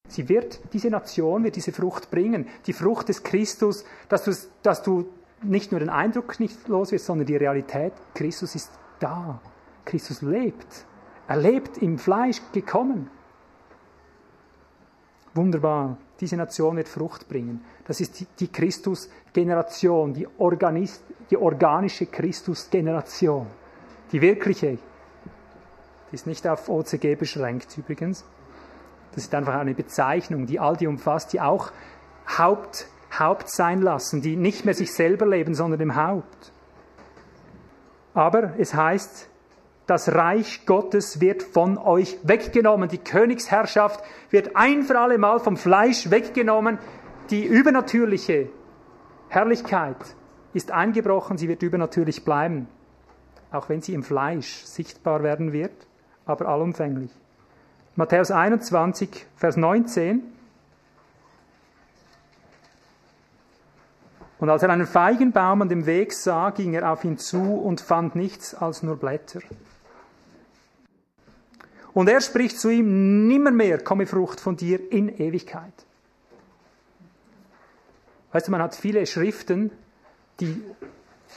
Sie wird, diese Nation wird diese Frucht bringen. Die Frucht des Christus, dass du, dass du nicht nur den Eindruck nicht los wirst, sondern die Realität. Christus ist da. Christus lebt. Er lebt im Fleisch gekommen. Wunderbar. Diese Nation wird Frucht bringen. Das ist die, die Christus-Generation, die, die organische Christus-Generation. Die wirkliche. Die ist nicht auf OCG beschränkt übrigens. Das ist einfach eine Bezeichnung, die all die umfasst, die auch Haupt Haupt sein lassen, die nicht mehr sich selber leben, sondern dem Haupt. Aber es heißt, das Reich Gottes wird von euch weggenommen. Die Königsherrschaft wird ein für alle Mal vom Fleisch weggenommen. Die übernatürliche Herrlichkeit ist eingebrochen, sie wird übernatürlich bleiben, auch wenn sie im Fleisch sichtbar werden wird, aber allumfänglich. Matthäus 21, Vers 19. Und als er einen Feigenbaum an dem Weg sah, ging er auf ihn zu und fand nichts als nur Blätter. Und er spricht zu ihm, nimmermehr komme Frucht von dir in Ewigkeit. Weißt du, man hat viele Schriften, die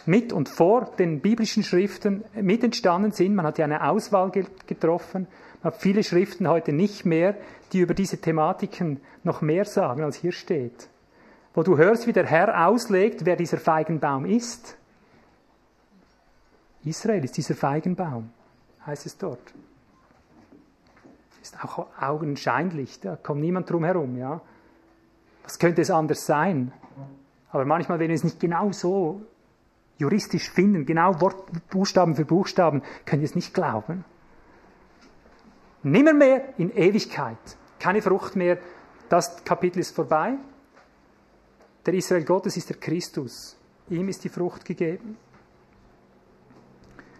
mit und vor den biblischen Schriften mit entstanden sind. Man hat ja eine Auswahl getroffen. Man hat viele Schriften heute nicht mehr, die über diese Thematiken noch mehr sagen, als hier steht wo du hörst, wie der Herr auslegt, wer dieser Feigenbaum ist. Israel ist dieser Feigenbaum, heißt es dort. Ist auch augenscheinlich, da kommt niemand drum herum, ja. Was könnte es anders sein? Aber manchmal, wenn wir es nicht genau so juristisch finden, genau Wort, Buchstaben für Buchstaben, können wir es nicht glauben. Nimmermehr in Ewigkeit. Keine Frucht mehr. Das Kapitel ist vorbei. Der Israel Gottes ist der Christus. Ihm ist die Frucht gegeben.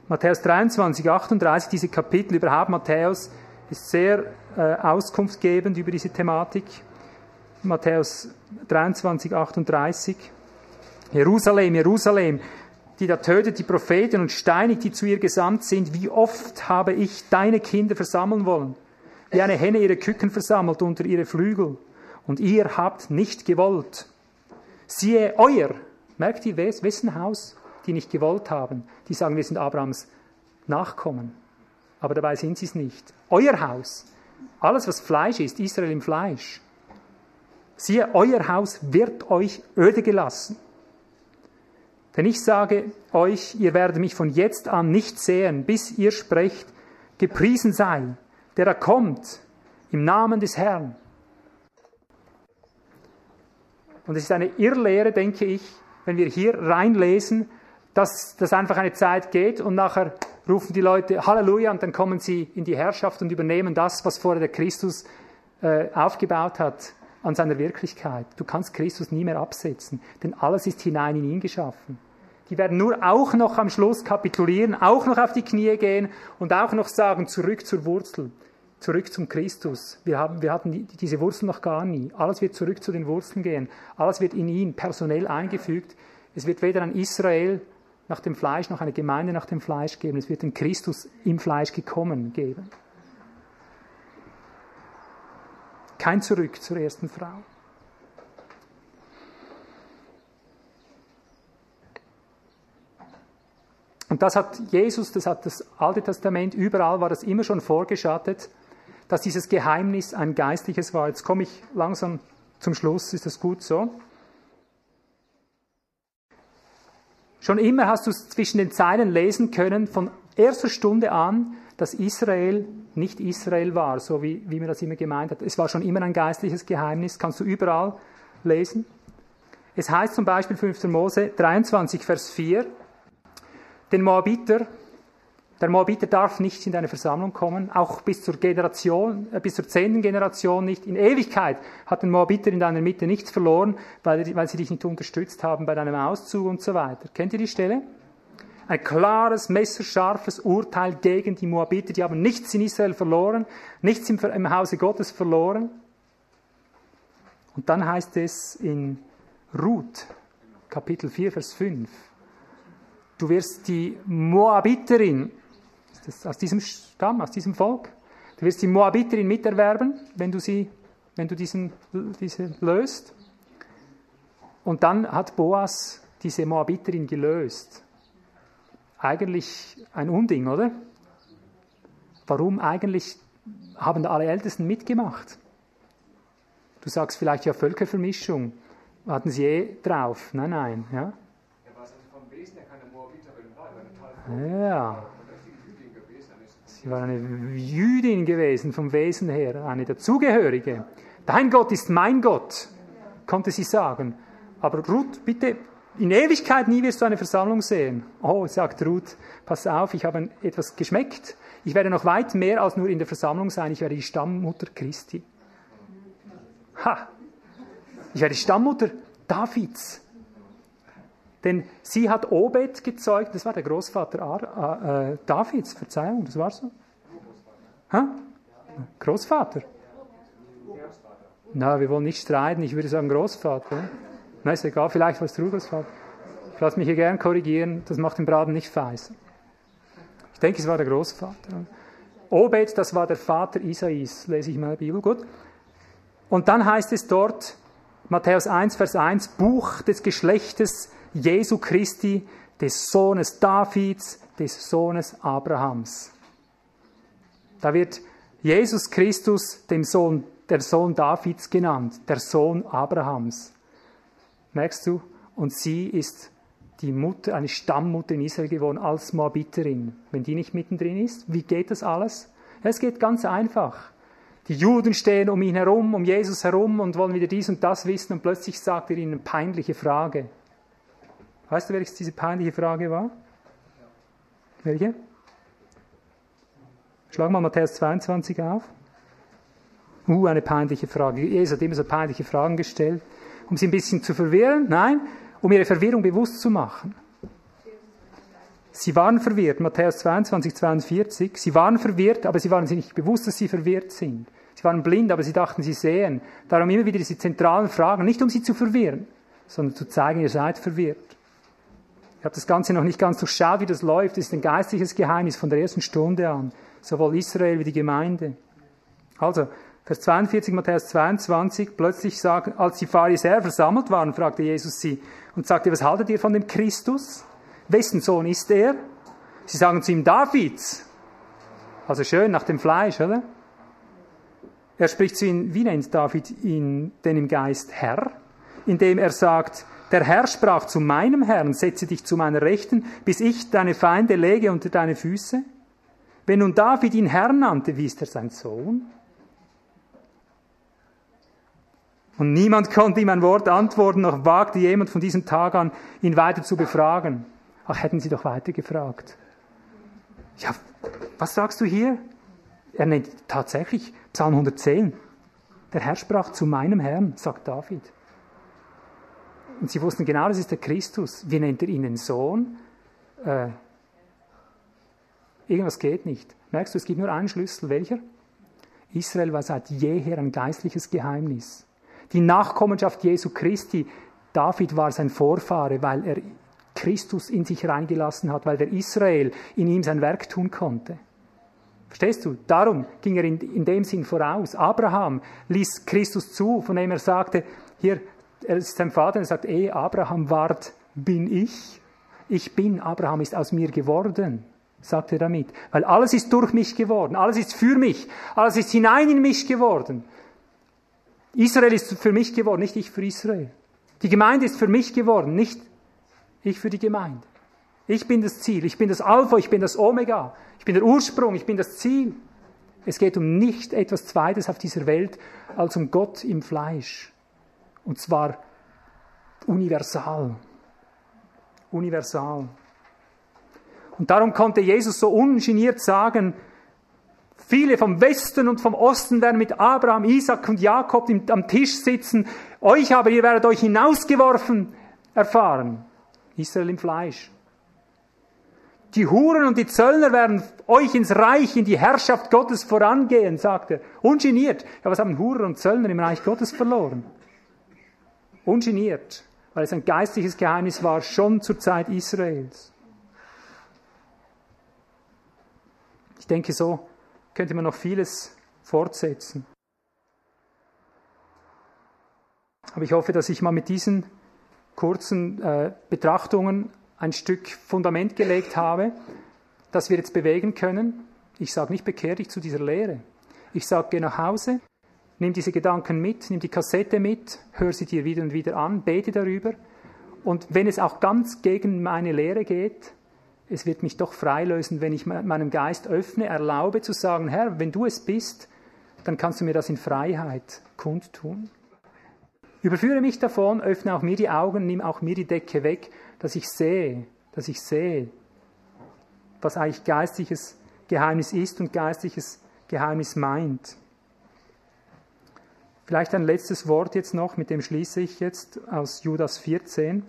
Matthäus 23, 38, diese Kapitel überhaupt, Matthäus ist sehr äh, auskunftgebend über diese Thematik. Matthäus 23, 38. Jerusalem, Jerusalem, die da tötet die Propheten und steinigt, die zu ihr gesandt sind. Wie oft habe ich deine Kinder versammeln wollen, wie eine Henne ihre Küken versammelt unter ihre Flügel. Und ihr habt nicht gewollt. Siehe euer, merkt ihr, wessen Haus die nicht gewollt haben, die sagen, wir sind Abrahams Nachkommen. Aber dabei sind sie es nicht. Euer Haus, alles was Fleisch ist, Israel im Fleisch. Siehe, euer Haus wird euch öde gelassen. Denn ich sage euch, ihr werdet mich von jetzt an nicht sehen, bis ihr sprecht, gepriesen sei, der da kommt, im Namen des Herrn. Und es ist eine Irrlehre, denke ich, wenn wir hier reinlesen, dass das einfach eine Zeit geht und nachher rufen die Leute Halleluja und dann kommen sie in die Herrschaft und übernehmen das, was vorher der Christus äh, aufgebaut hat an seiner Wirklichkeit. Du kannst Christus nie mehr absetzen, denn alles ist hinein in ihn geschaffen. Die werden nur auch noch am Schluss kapitulieren, auch noch auf die Knie gehen und auch noch sagen, zurück zur Wurzel zurück zum Christus. Wir, haben, wir hatten diese Wurzeln noch gar nie. Alles wird zurück zu den Wurzeln gehen. Alles wird in ihn personell eingefügt. Es wird weder ein Israel nach dem Fleisch noch eine Gemeinde nach dem Fleisch geben. Es wird den Christus im Fleisch gekommen geben. Kein Zurück zur ersten Frau. Und das hat Jesus, das hat das Alte Testament, überall war das immer schon vorgeschattet, dass dieses Geheimnis ein geistliches war. Jetzt komme ich langsam zum Schluss, ist das gut so? Schon immer hast du zwischen den Zeilen lesen können, von erster Stunde an, dass Israel nicht Israel war, so wie, wie man das immer gemeint hat. Es war schon immer ein geistliches Geheimnis, kannst du überall lesen. Es heißt zum Beispiel 5. Mose 23, Vers 4, den Moabiter, der Moabiter darf nicht in deine Versammlung kommen, auch bis zur Generation, äh, bis zur zehnten Generation nicht. In Ewigkeit hat den Moabiter in deiner Mitte nichts verloren, weil, weil sie dich nicht unterstützt haben bei deinem Auszug und so weiter. Kennt ihr die Stelle? Ein klares, messerscharfes Urteil gegen die Moabiter. Die haben nichts in Israel verloren, nichts im, im Hause Gottes verloren. Und dann heißt es in Ruth, Kapitel 4, Vers 5, du wirst die Moabiterin das aus diesem Stamm, aus diesem Volk. Du wirst die Moabiterin miterwerben, wenn du sie, wenn du diesen, diese löst. Und dann hat Boas diese Moabiterin gelöst. Eigentlich ein Unding, oder? Warum eigentlich haben alle Ältesten mitgemacht? Du sagst vielleicht ja Völkervermischung. Hatten sie eh drauf? Nein, nein. Ja, ja was also vom Wesen her keine Moabiterin war, Ja, Sie war eine Jüdin gewesen vom Wesen her, eine dazugehörige. Dein Gott ist mein Gott, konnte sie sagen. Aber Ruth, bitte, in Ewigkeit nie wirst du eine Versammlung sehen. Oh, sagt Ruth, pass auf, ich habe etwas geschmeckt. Ich werde noch weit mehr als nur in der Versammlung sein. Ich werde die Stammmutter Christi. Ha! Ich werde die Stammmutter Davids. Denn sie hat Obed gezeugt, das war der Großvater Ar, äh, Davids, Verzeihung, das war so. Ha? Großvater? Na, wir wollen nicht streiten, ich würde sagen Großvater. Na, ist egal, vielleicht war es der. Ich lasse mich hier gern korrigieren, das macht den Braten nicht feiß. Ich denke, es war der Großvater. Obed, das war der Vater Isais, lese ich mal in der Bibel, gut. Und dann heißt es dort, Matthäus 1, Vers 1, Buch des Geschlechtes Jesu Christi, des Sohnes Davids, des Sohnes Abrahams. Da wird Jesus Christus dem Sohn, der Sohn Davids genannt, der Sohn Abrahams. Merkst du? Und sie ist die Mutter, eine Stammmutter in Israel geworden als Moabiterin. Wenn die nicht mittendrin ist, wie geht das alles? es geht ganz einfach. Die Juden stehen um ihn herum, um Jesus herum und wollen wieder dies und das wissen und plötzlich sagt er ihnen eine peinliche Frage. Weißt du, welches diese peinliche Frage war? Welche? Schlag mal Matthäus 22 auf. Uh, eine peinliche Frage. Jesus hat immer so peinliche Fragen gestellt, um sie ein bisschen zu verwirren. Nein, um ihre Verwirrung bewusst zu machen. Sie waren verwirrt, Matthäus 22, 42. Sie waren verwirrt, aber sie waren sich nicht bewusst, dass sie verwirrt sind. Sie waren blind, aber sie dachten, sie sehen. Darum immer wieder diese zentralen Fragen, nicht um sie zu verwirren, sondern zu zeigen, ihr seid verwirrt. Ich habe das Ganze noch nicht ganz durchschaut, wie das läuft. Das ist ein geistliches Geheimnis von der ersten Stunde an. Sowohl Israel wie die Gemeinde. Also, Vers 42, Matthäus 22, plötzlich sagen, als die Pharisäer versammelt waren, fragte Jesus sie und sagte, was haltet ihr von dem Christus? Wessen Sohn ist er? Sie sagen zu ihm, Davids. Also schön, nach dem Fleisch, oder? Er spricht zu ihnen, wie nennt David ihn denn im Geist Herr? Indem er sagt, der Herr sprach zu meinem Herrn, setze dich zu meiner Rechten, bis ich deine Feinde lege unter deine Füße. Wenn nun David ihn Herr nannte, wie ist er sein Sohn? Und niemand konnte ihm ein Wort antworten, noch wagte jemand von diesem Tag an, ihn weiter zu befragen. Ach, hätten sie doch weiter gefragt. Ja, was sagst du hier? Er nennt tatsächlich Psalm 110. Der Herr sprach zu meinem Herrn, sagt David. Und sie wussten genau, das ist der Christus. Wie nennt er ihn den Sohn? Äh, irgendwas geht nicht. Merkst du, es gibt nur einen Schlüssel. Welcher? Israel war seit jeher ein geistliches Geheimnis. Die Nachkommenschaft Jesu Christi, David war sein Vorfahre, weil er Christus in sich reingelassen hat, weil der Israel in ihm sein Werk tun konnte. Verstehst du? Darum ging er in, in dem Sinn voraus. Abraham ließ Christus zu, von dem er sagte, hier, er ist sein Vater, er sagt, eh, Abraham ward, bin ich. Ich bin, Abraham ist aus mir geworden, sagt er damit. Weil alles ist durch mich geworden, alles ist für mich, alles ist hinein in mich geworden. Israel ist für mich geworden, nicht ich für Israel. Die Gemeinde ist für mich geworden, nicht ich für die Gemeinde. Ich bin das Ziel, ich bin das Alpha, ich bin das Omega, ich bin der Ursprung, ich bin das Ziel. Es geht um nicht etwas Zweites auf dieser Welt als um Gott im Fleisch. Und zwar universal. Universal. Und darum konnte Jesus so ungeniert sagen, viele vom Westen und vom Osten werden mit Abraham, Isaac und Jakob am Tisch sitzen. Euch aber, ihr werdet euch hinausgeworfen erfahren. Israel im Fleisch. Die Huren und die Zöllner werden euch ins Reich, in die Herrschaft Gottes vorangehen, sagt er. Ungeniert. Ja, was haben Huren und Zöllner im Reich Gottes verloren? Ungeniert, weil es ein geistliches Geheimnis war, schon zur Zeit Israels. Ich denke, so könnte man noch vieles fortsetzen. Aber ich hoffe, dass ich mal mit diesen kurzen äh, Betrachtungen ein Stück Fundament gelegt habe, das wir jetzt bewegen können. Ich sage nicht, bekehr dich zu dieser Lehre. Ich sage, geh nach Hause, nimm diese Gedanken mit, nimm die Kassette mit, hör sie dir wieder und wieder an, bete darüber. Und wenn es auch ganz gegen meine Lehre geht, es wird mich doch freilösen, wenn ich meinem Geist öffne, erlaube zu sagen, Herr, wenn du es bist, dann kannst du mir das in Freiheit kundtun. Überführe mich davon, öffne auch mir die Augen, nimm auch mir die Decke weg, dass ich sehe, dass ich sehe, was eigentlich geistliches Geheimnis ist und geistliches Geheimnis meint. Vielleicht ein letztes Wort jetzt noch, mit dem schließe ich jetzt aus Judas 14.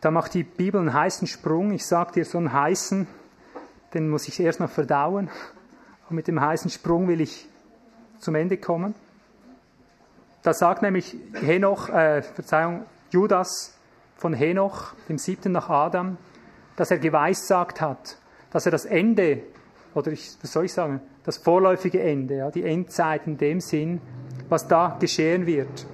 Da macht die Bibel einen heißen Sprung. Ich sage dir so einen heißen, den muss ich erst noch verdauen. Und mit dem heißen Sprung will ich zum Ende kommen. Da sagt nämlich Henoch, äh, Verzeihung, Judas, von Henoch, dem siebten nach Adam, dass er geweissagt hat, dass er das Ende, oder ich, was soll ich sagen, das vorläufige Ende, ja, die Endzeit in dem Sinn, was da geschehen wird.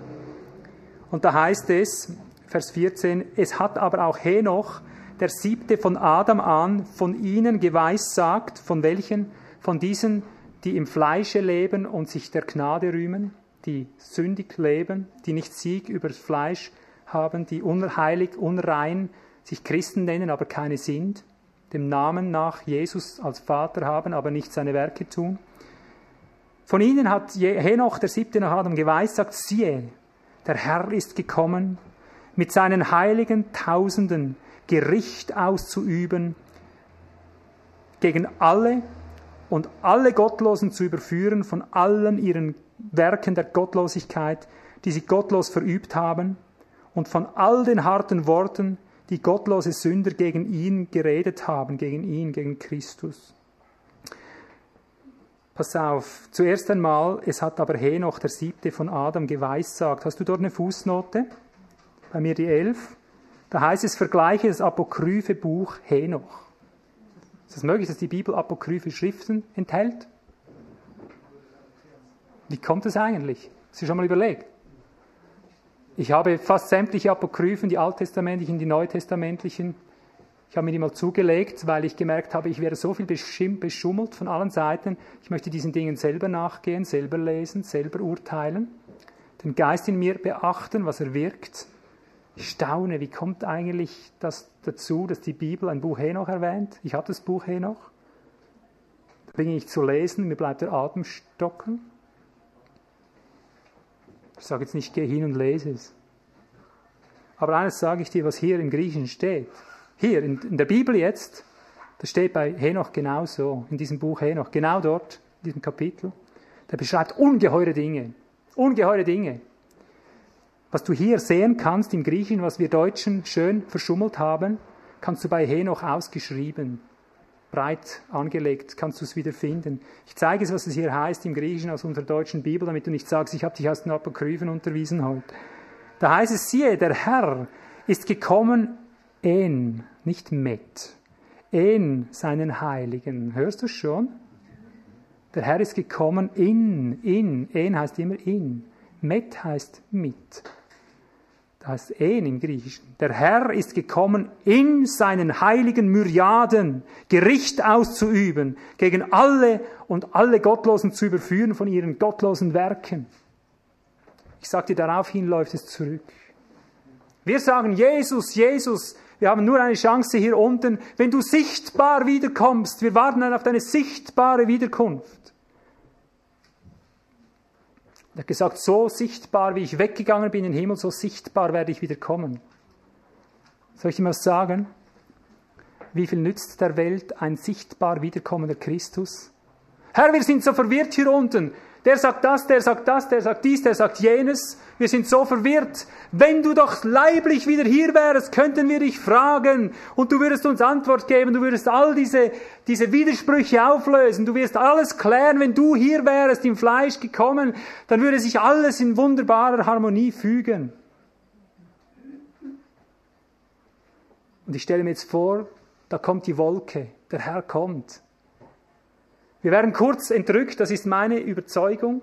Und da heißt es, Vers 14, es hat aber auch Henoch, der siebte von Adam an, von ihnen geweissagt, von welchen? Von diesen, die im Fleische leben und sich der Gnade rühmen, die sündig leben, die nicht Sieg über das Fleisch haben, die unheilig, unrein sich Christen nennen, aber keine sind, dem Namen nach Jesus als Vater haben, aber nicht seine Werke tun. Von ihnen hat Henoch, der siebte nach Adam, geweissagt, siehe, der Herr ist gekommen, mit seinen heiligen Tausenden Gericht auszuüben, gegen alle und alle Gottlosen zu überführen von allen ihren Werken der Gottlosigkeit, die sie gottlos verübt haben, und von all den harten Worten, die gottlose Sünder gegen ihn geredet haben, gegen ihn, gegen Christus. Pass auf, zuerst einmal, es hat aber Henoch, der siebte von Adam, geweissagt. Hast du dort eine Fußnote? Bei mir die elf. Da heißt es, vergleiche das apokryphe Buch Henoch. Ist es möglich, dass die Bibel apokryphe Schriften enthält? Wie kommt es eigentlich? Hast du schon mal überlegt? Ich habe fast sämtliche Apokryphen, die alttestamentlichen, die neutestamentlichen, ich habe mir die mal zugelegt, weil ich gemerkt habe, ich werde so viel beschummelt von allen Seiten. Ich möchte diesen Dingen selber nachgehen, selber lesen, selber urteilen, den Geist in mir beachten, was er wirkt. Ich staune, wie kommt eigentlich das dazu, dass die Bibel ein Buch Henoch erwähnt? Ich habe das Buch Henoch. Da bin ich zu lesen, mir bleibt der Atem stocken. Ich sage jetzt nicht, geh hin und lese es. Aber eines sage ich dir, was hier im Griechischen steht. Hier, in, in der Bibel jetzt, das steht bei Henoch genau so, in diesem Buch Henoch, genau dort, in diesem Kapitel. Der beschreibt ungeheure Dinge. Ungeheure Dinge. Was du hier sehen kannst im Griechischen, was wir Deutschen schön verschummelt haben, kannst du bei Henoch ausgeschrieben breit angelegt, kannst du es wieder finden. Ich zeige es, was es hier heißt im Griechischen aus unserer deutschen Bibel, damit du nicht sagst, ich habe dich aus den Apokryphen unterwiesen heute. Da heißt es, siehe, der Herr ist gekommen in, nicht mit, in seinen Heiligen. Hörst du schon? Der Herr ist gekommen in, in, en heißt immer in. Met heißt mit. Das heißt en im Griechischen. Der Herr ist gekommen in seinen heiligen Myriaden, Gericht auszuüben, gegen alle und alle Gottlosen zu überführen von ihren gottlosen Werken. Ich sagte, daraufhin läuft es zurück. Wir sagen, Jesus, Jesus, wir haben nur eine Chance hier unten, wenn du sichtbar wiederkommst. Wir warten dann auf deine sichtbare Wiederkunft. Er hat gesagt, so sichtbar, wie ich weggegangen bin in den Himmel, so sichtbar werde ich wiederkommen. Soll ich dir mal sagen? Wie viel nützt der Welt ein sichtbar wiederkommender Christus? Herr, wir sind so verwirrt hier unten. Der sagt das, der sagt das, der sagt dies, der sagt jenes. Wir sind so verwirrt. Wenn du doch leiblich wieder hier wärst, könnten wir dich fragen und du würdest uns Antwort geben, du würdest all diese, diese Widersprüche auflösen, du wirst alles klären. Wenn du hier wärst, im Fleisch gekommen, dann würde sich alles in wunderbarer Harmonie fügen. Und ich stelle mir jetzt vor, da kommt die Wolke, der Herr kommt. Wir werden kurz entrückt, das ist meine Überzeugung.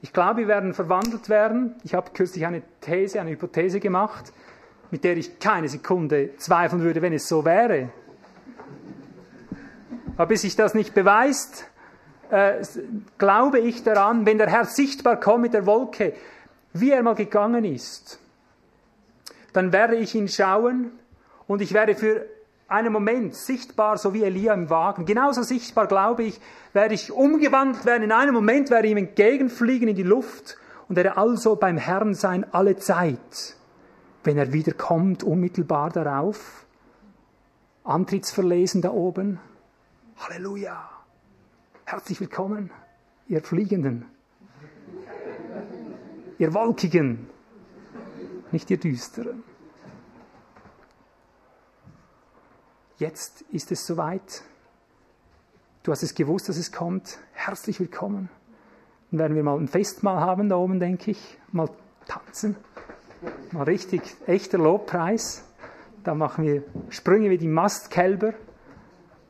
Ich glaube, wir werden verwandelt werden. Ich habe kürzlich eine These, eine Hypothese gemacht, mit der ich keine Sekunde zweifeln würde, wenn es so wäre. Aber bis sich das nicht beweist, äh, glaube ich daran, wenn der Herr sichtbar kommt mit der Wolke, wie er mal gegangen ist, dann werde ich ihn schauen und ich werde für einen Moment sichtbar, so wie Elia im Wagen. Genauso sichtbar, glaube ich, werde ich umgewandelt werden. In einem Moment werde ich ihm entgegenfliegen in die Luft und werde also beim Herrn sein alle Zeit, wenn er wiederkommt, unmittelbar darauf. Antrittsverlesen da oben. Halleluja. Herzlich willkommen, ihr Fliegenden. Ihr Wolkigen, nicht ihr Düsteren. Jetzt ist es soweit. Du hast es gewusst, dass es kommt. Herzlich willkommen. Dann werden wir mal ein Festmahl haben da oben, denke ich. Mal tanzen. Mal richtig echter Lobpreis. Da machen wir Sprünge wie die Mastkälber.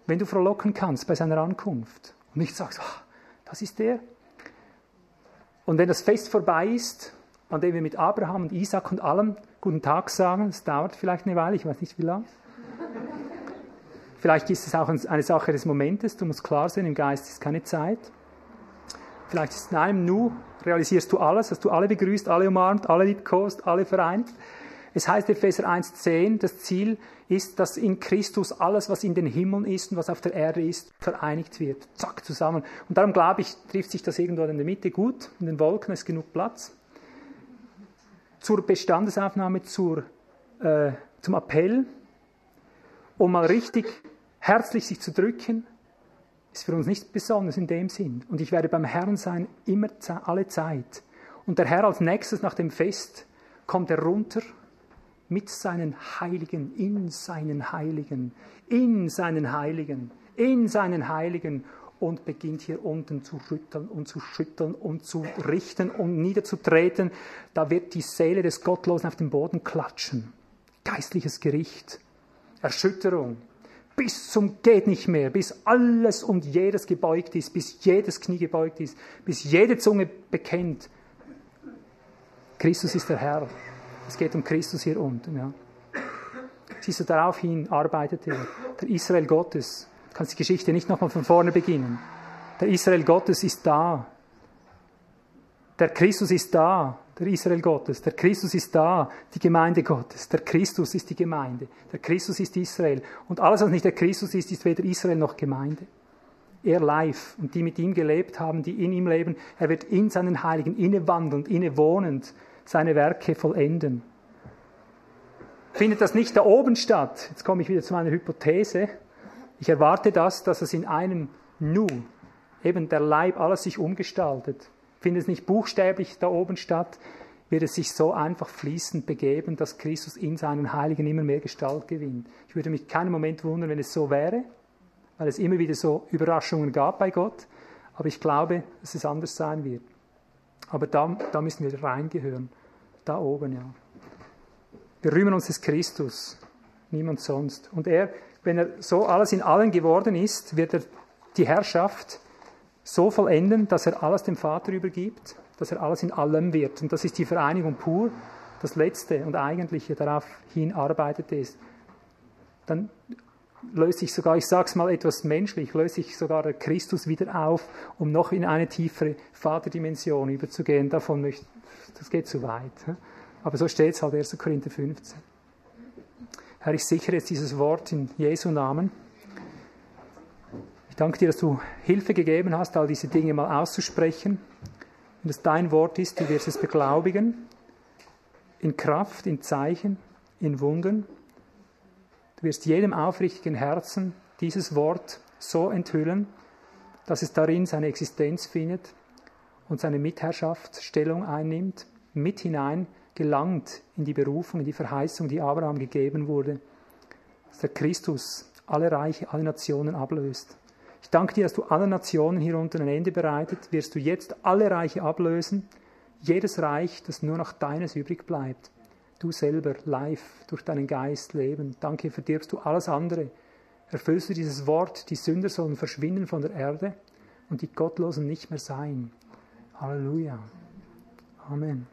Wenn du frohlocken kannst bei seiner Ankunft. Und nicht sagst, oh, das ist der. Und wenn das Fest vorbei ist, an dem wir mit Abraham und Isaac und allem guten Tag sagen, es dauert vielleicht eine Weile, ich weiß nicht wie lange. Vielleicht ist es auch eine Sache des Momentes, du musst klar sein, im Geist ist keine Zeit. Vielleicht ist es in einem Nu, realisierst du alles, hast du alle begrüßt, alle umarmt, alle liebkost, alle vereint. Es heißt Epheser 1,10, das Ziel ist, dass in Christus alles, was in den Himmeln ist und was auf der Erde ist, vereinigt wird. Zack, zusammen. Und darum glaube ich, trifft sich das irgendwo in der Mitte gut. In den Wolken ist genug Platz. Zur Bestandesaufnahme, zur, äh, zum Appell um mal richtig herzlich sich zu drücken, ist für uns nicht besonders in dem Sinn. Und ich werde beim Herrn sein, immer alle Zeit. Und der Herr als nächstes nach dem Fest kommt er runter mit seinen Heiligen, in seinen Heiligen, in seinen Heiligen, in seinen Heiligen und beginnt hier unten zu schütteln und zu schütteln und zu richten und niederzutreten. Da wird die Seele des Gottlosen auf den Boden klatschen. Geistliches Gericht. Erschütterung, bis zum geht nicht mehr, bis alles und jedes gebeugt ist, bis jedes Knie gebeugt ist, bis jede Zunge bekennt, Christus ist der Herr. Es geht um Christus hier unten. Ja. Siehst du, daraufhin arbeitet er. Der Israel Gottes. Du kannst die Geschichte nicht nochmal von vorne beginnen. Der Israel Gottes ist da. Der Christus ist da der Israel Gottes. Der Christus ist da, die Gemeinde Gottes. Der Christus ist die Gemeinde. Der Christus ist Israel. Und alles, was nicht der Christus ist, ist weder Israel noch Gemeinde. Er live und die mit ihm gelebt haben, die in ihm leben, er wird in seinen Heiligen innewandelnd, innewohnend seine Werke vollenden. Findet das nicht da oben statt? Jetzt komme ich wieder zu meiner Hypothese. Ich erwarte das, dass es in einem Nu, eben der Leib, alles sich umgestaltet findet es nicht buchstäblich da oben statt, wird es sich so einfach fließend begeben, dass Christus in seinen Heiligen immer mehr Gestalt gewinnt. Ich würde mich keinen Moment wundern, wenn es so wäre, weil es immer wieder so Überraschungen gab bei Gott. Aber ich glaube, dass es anders sein wird. Aber da, da müssen wir reingehören. Da oben, ja. Wir rühmen uns des Christus, niemand sonst. Und er, wenn er so alles in allen geworden ist, wird er die Herrschaft so vollenden, dass er alles dem Vater übergibt, dass er alles in allem wird. Und das ist die Vereinigung pur, das Letzte und Eigentliche darauf hin arbeitet ist. Dann löst sich sogar, ich sage es mal etwas menschlich, löst sich sogar Christus wieder auf, um noch in eine tiefere Vaterdimension überzugehen. Davon möchte, das geht zu weit. Aber so steht es halt 1. Korinther 15. Herr, ich sichere jetzt dieses Wort in Jesu Namen. Ich danke dir, dass du Hilfe gegeben hast, all diese Dinge mal auszusprechen. Und dass dein Wort ist, du wirst es beglaubigen. In Kraft, in Zeichen, in Wundern. Du wirst jedem aufrichtigen Herzen dieses Wort so enthüllen, dass es darin seine Existenz findet und seine Mitherrschaftsstellung einnimmt, mit hinein gelangt in die Berufung, in die Verheißung, die Abraham gegeben wurde, dass der Christus alle Reiche, alle Nationen ablöst. Ich danke dir, dass du allen Nationen hier unten ein Ende bereitet. Wirst du jetzt alle Reiche ablösen, jedes Reich, das nur noch deines übrig bleibt. Du selber live durch deinen Geist leben. Danke, verdirbst du alles andere. Erfüllst du dieses Wort, die Sünder sollen verschwinden von der Erde und die Gottlosen nicht mehr sein. Halleluja. Amen.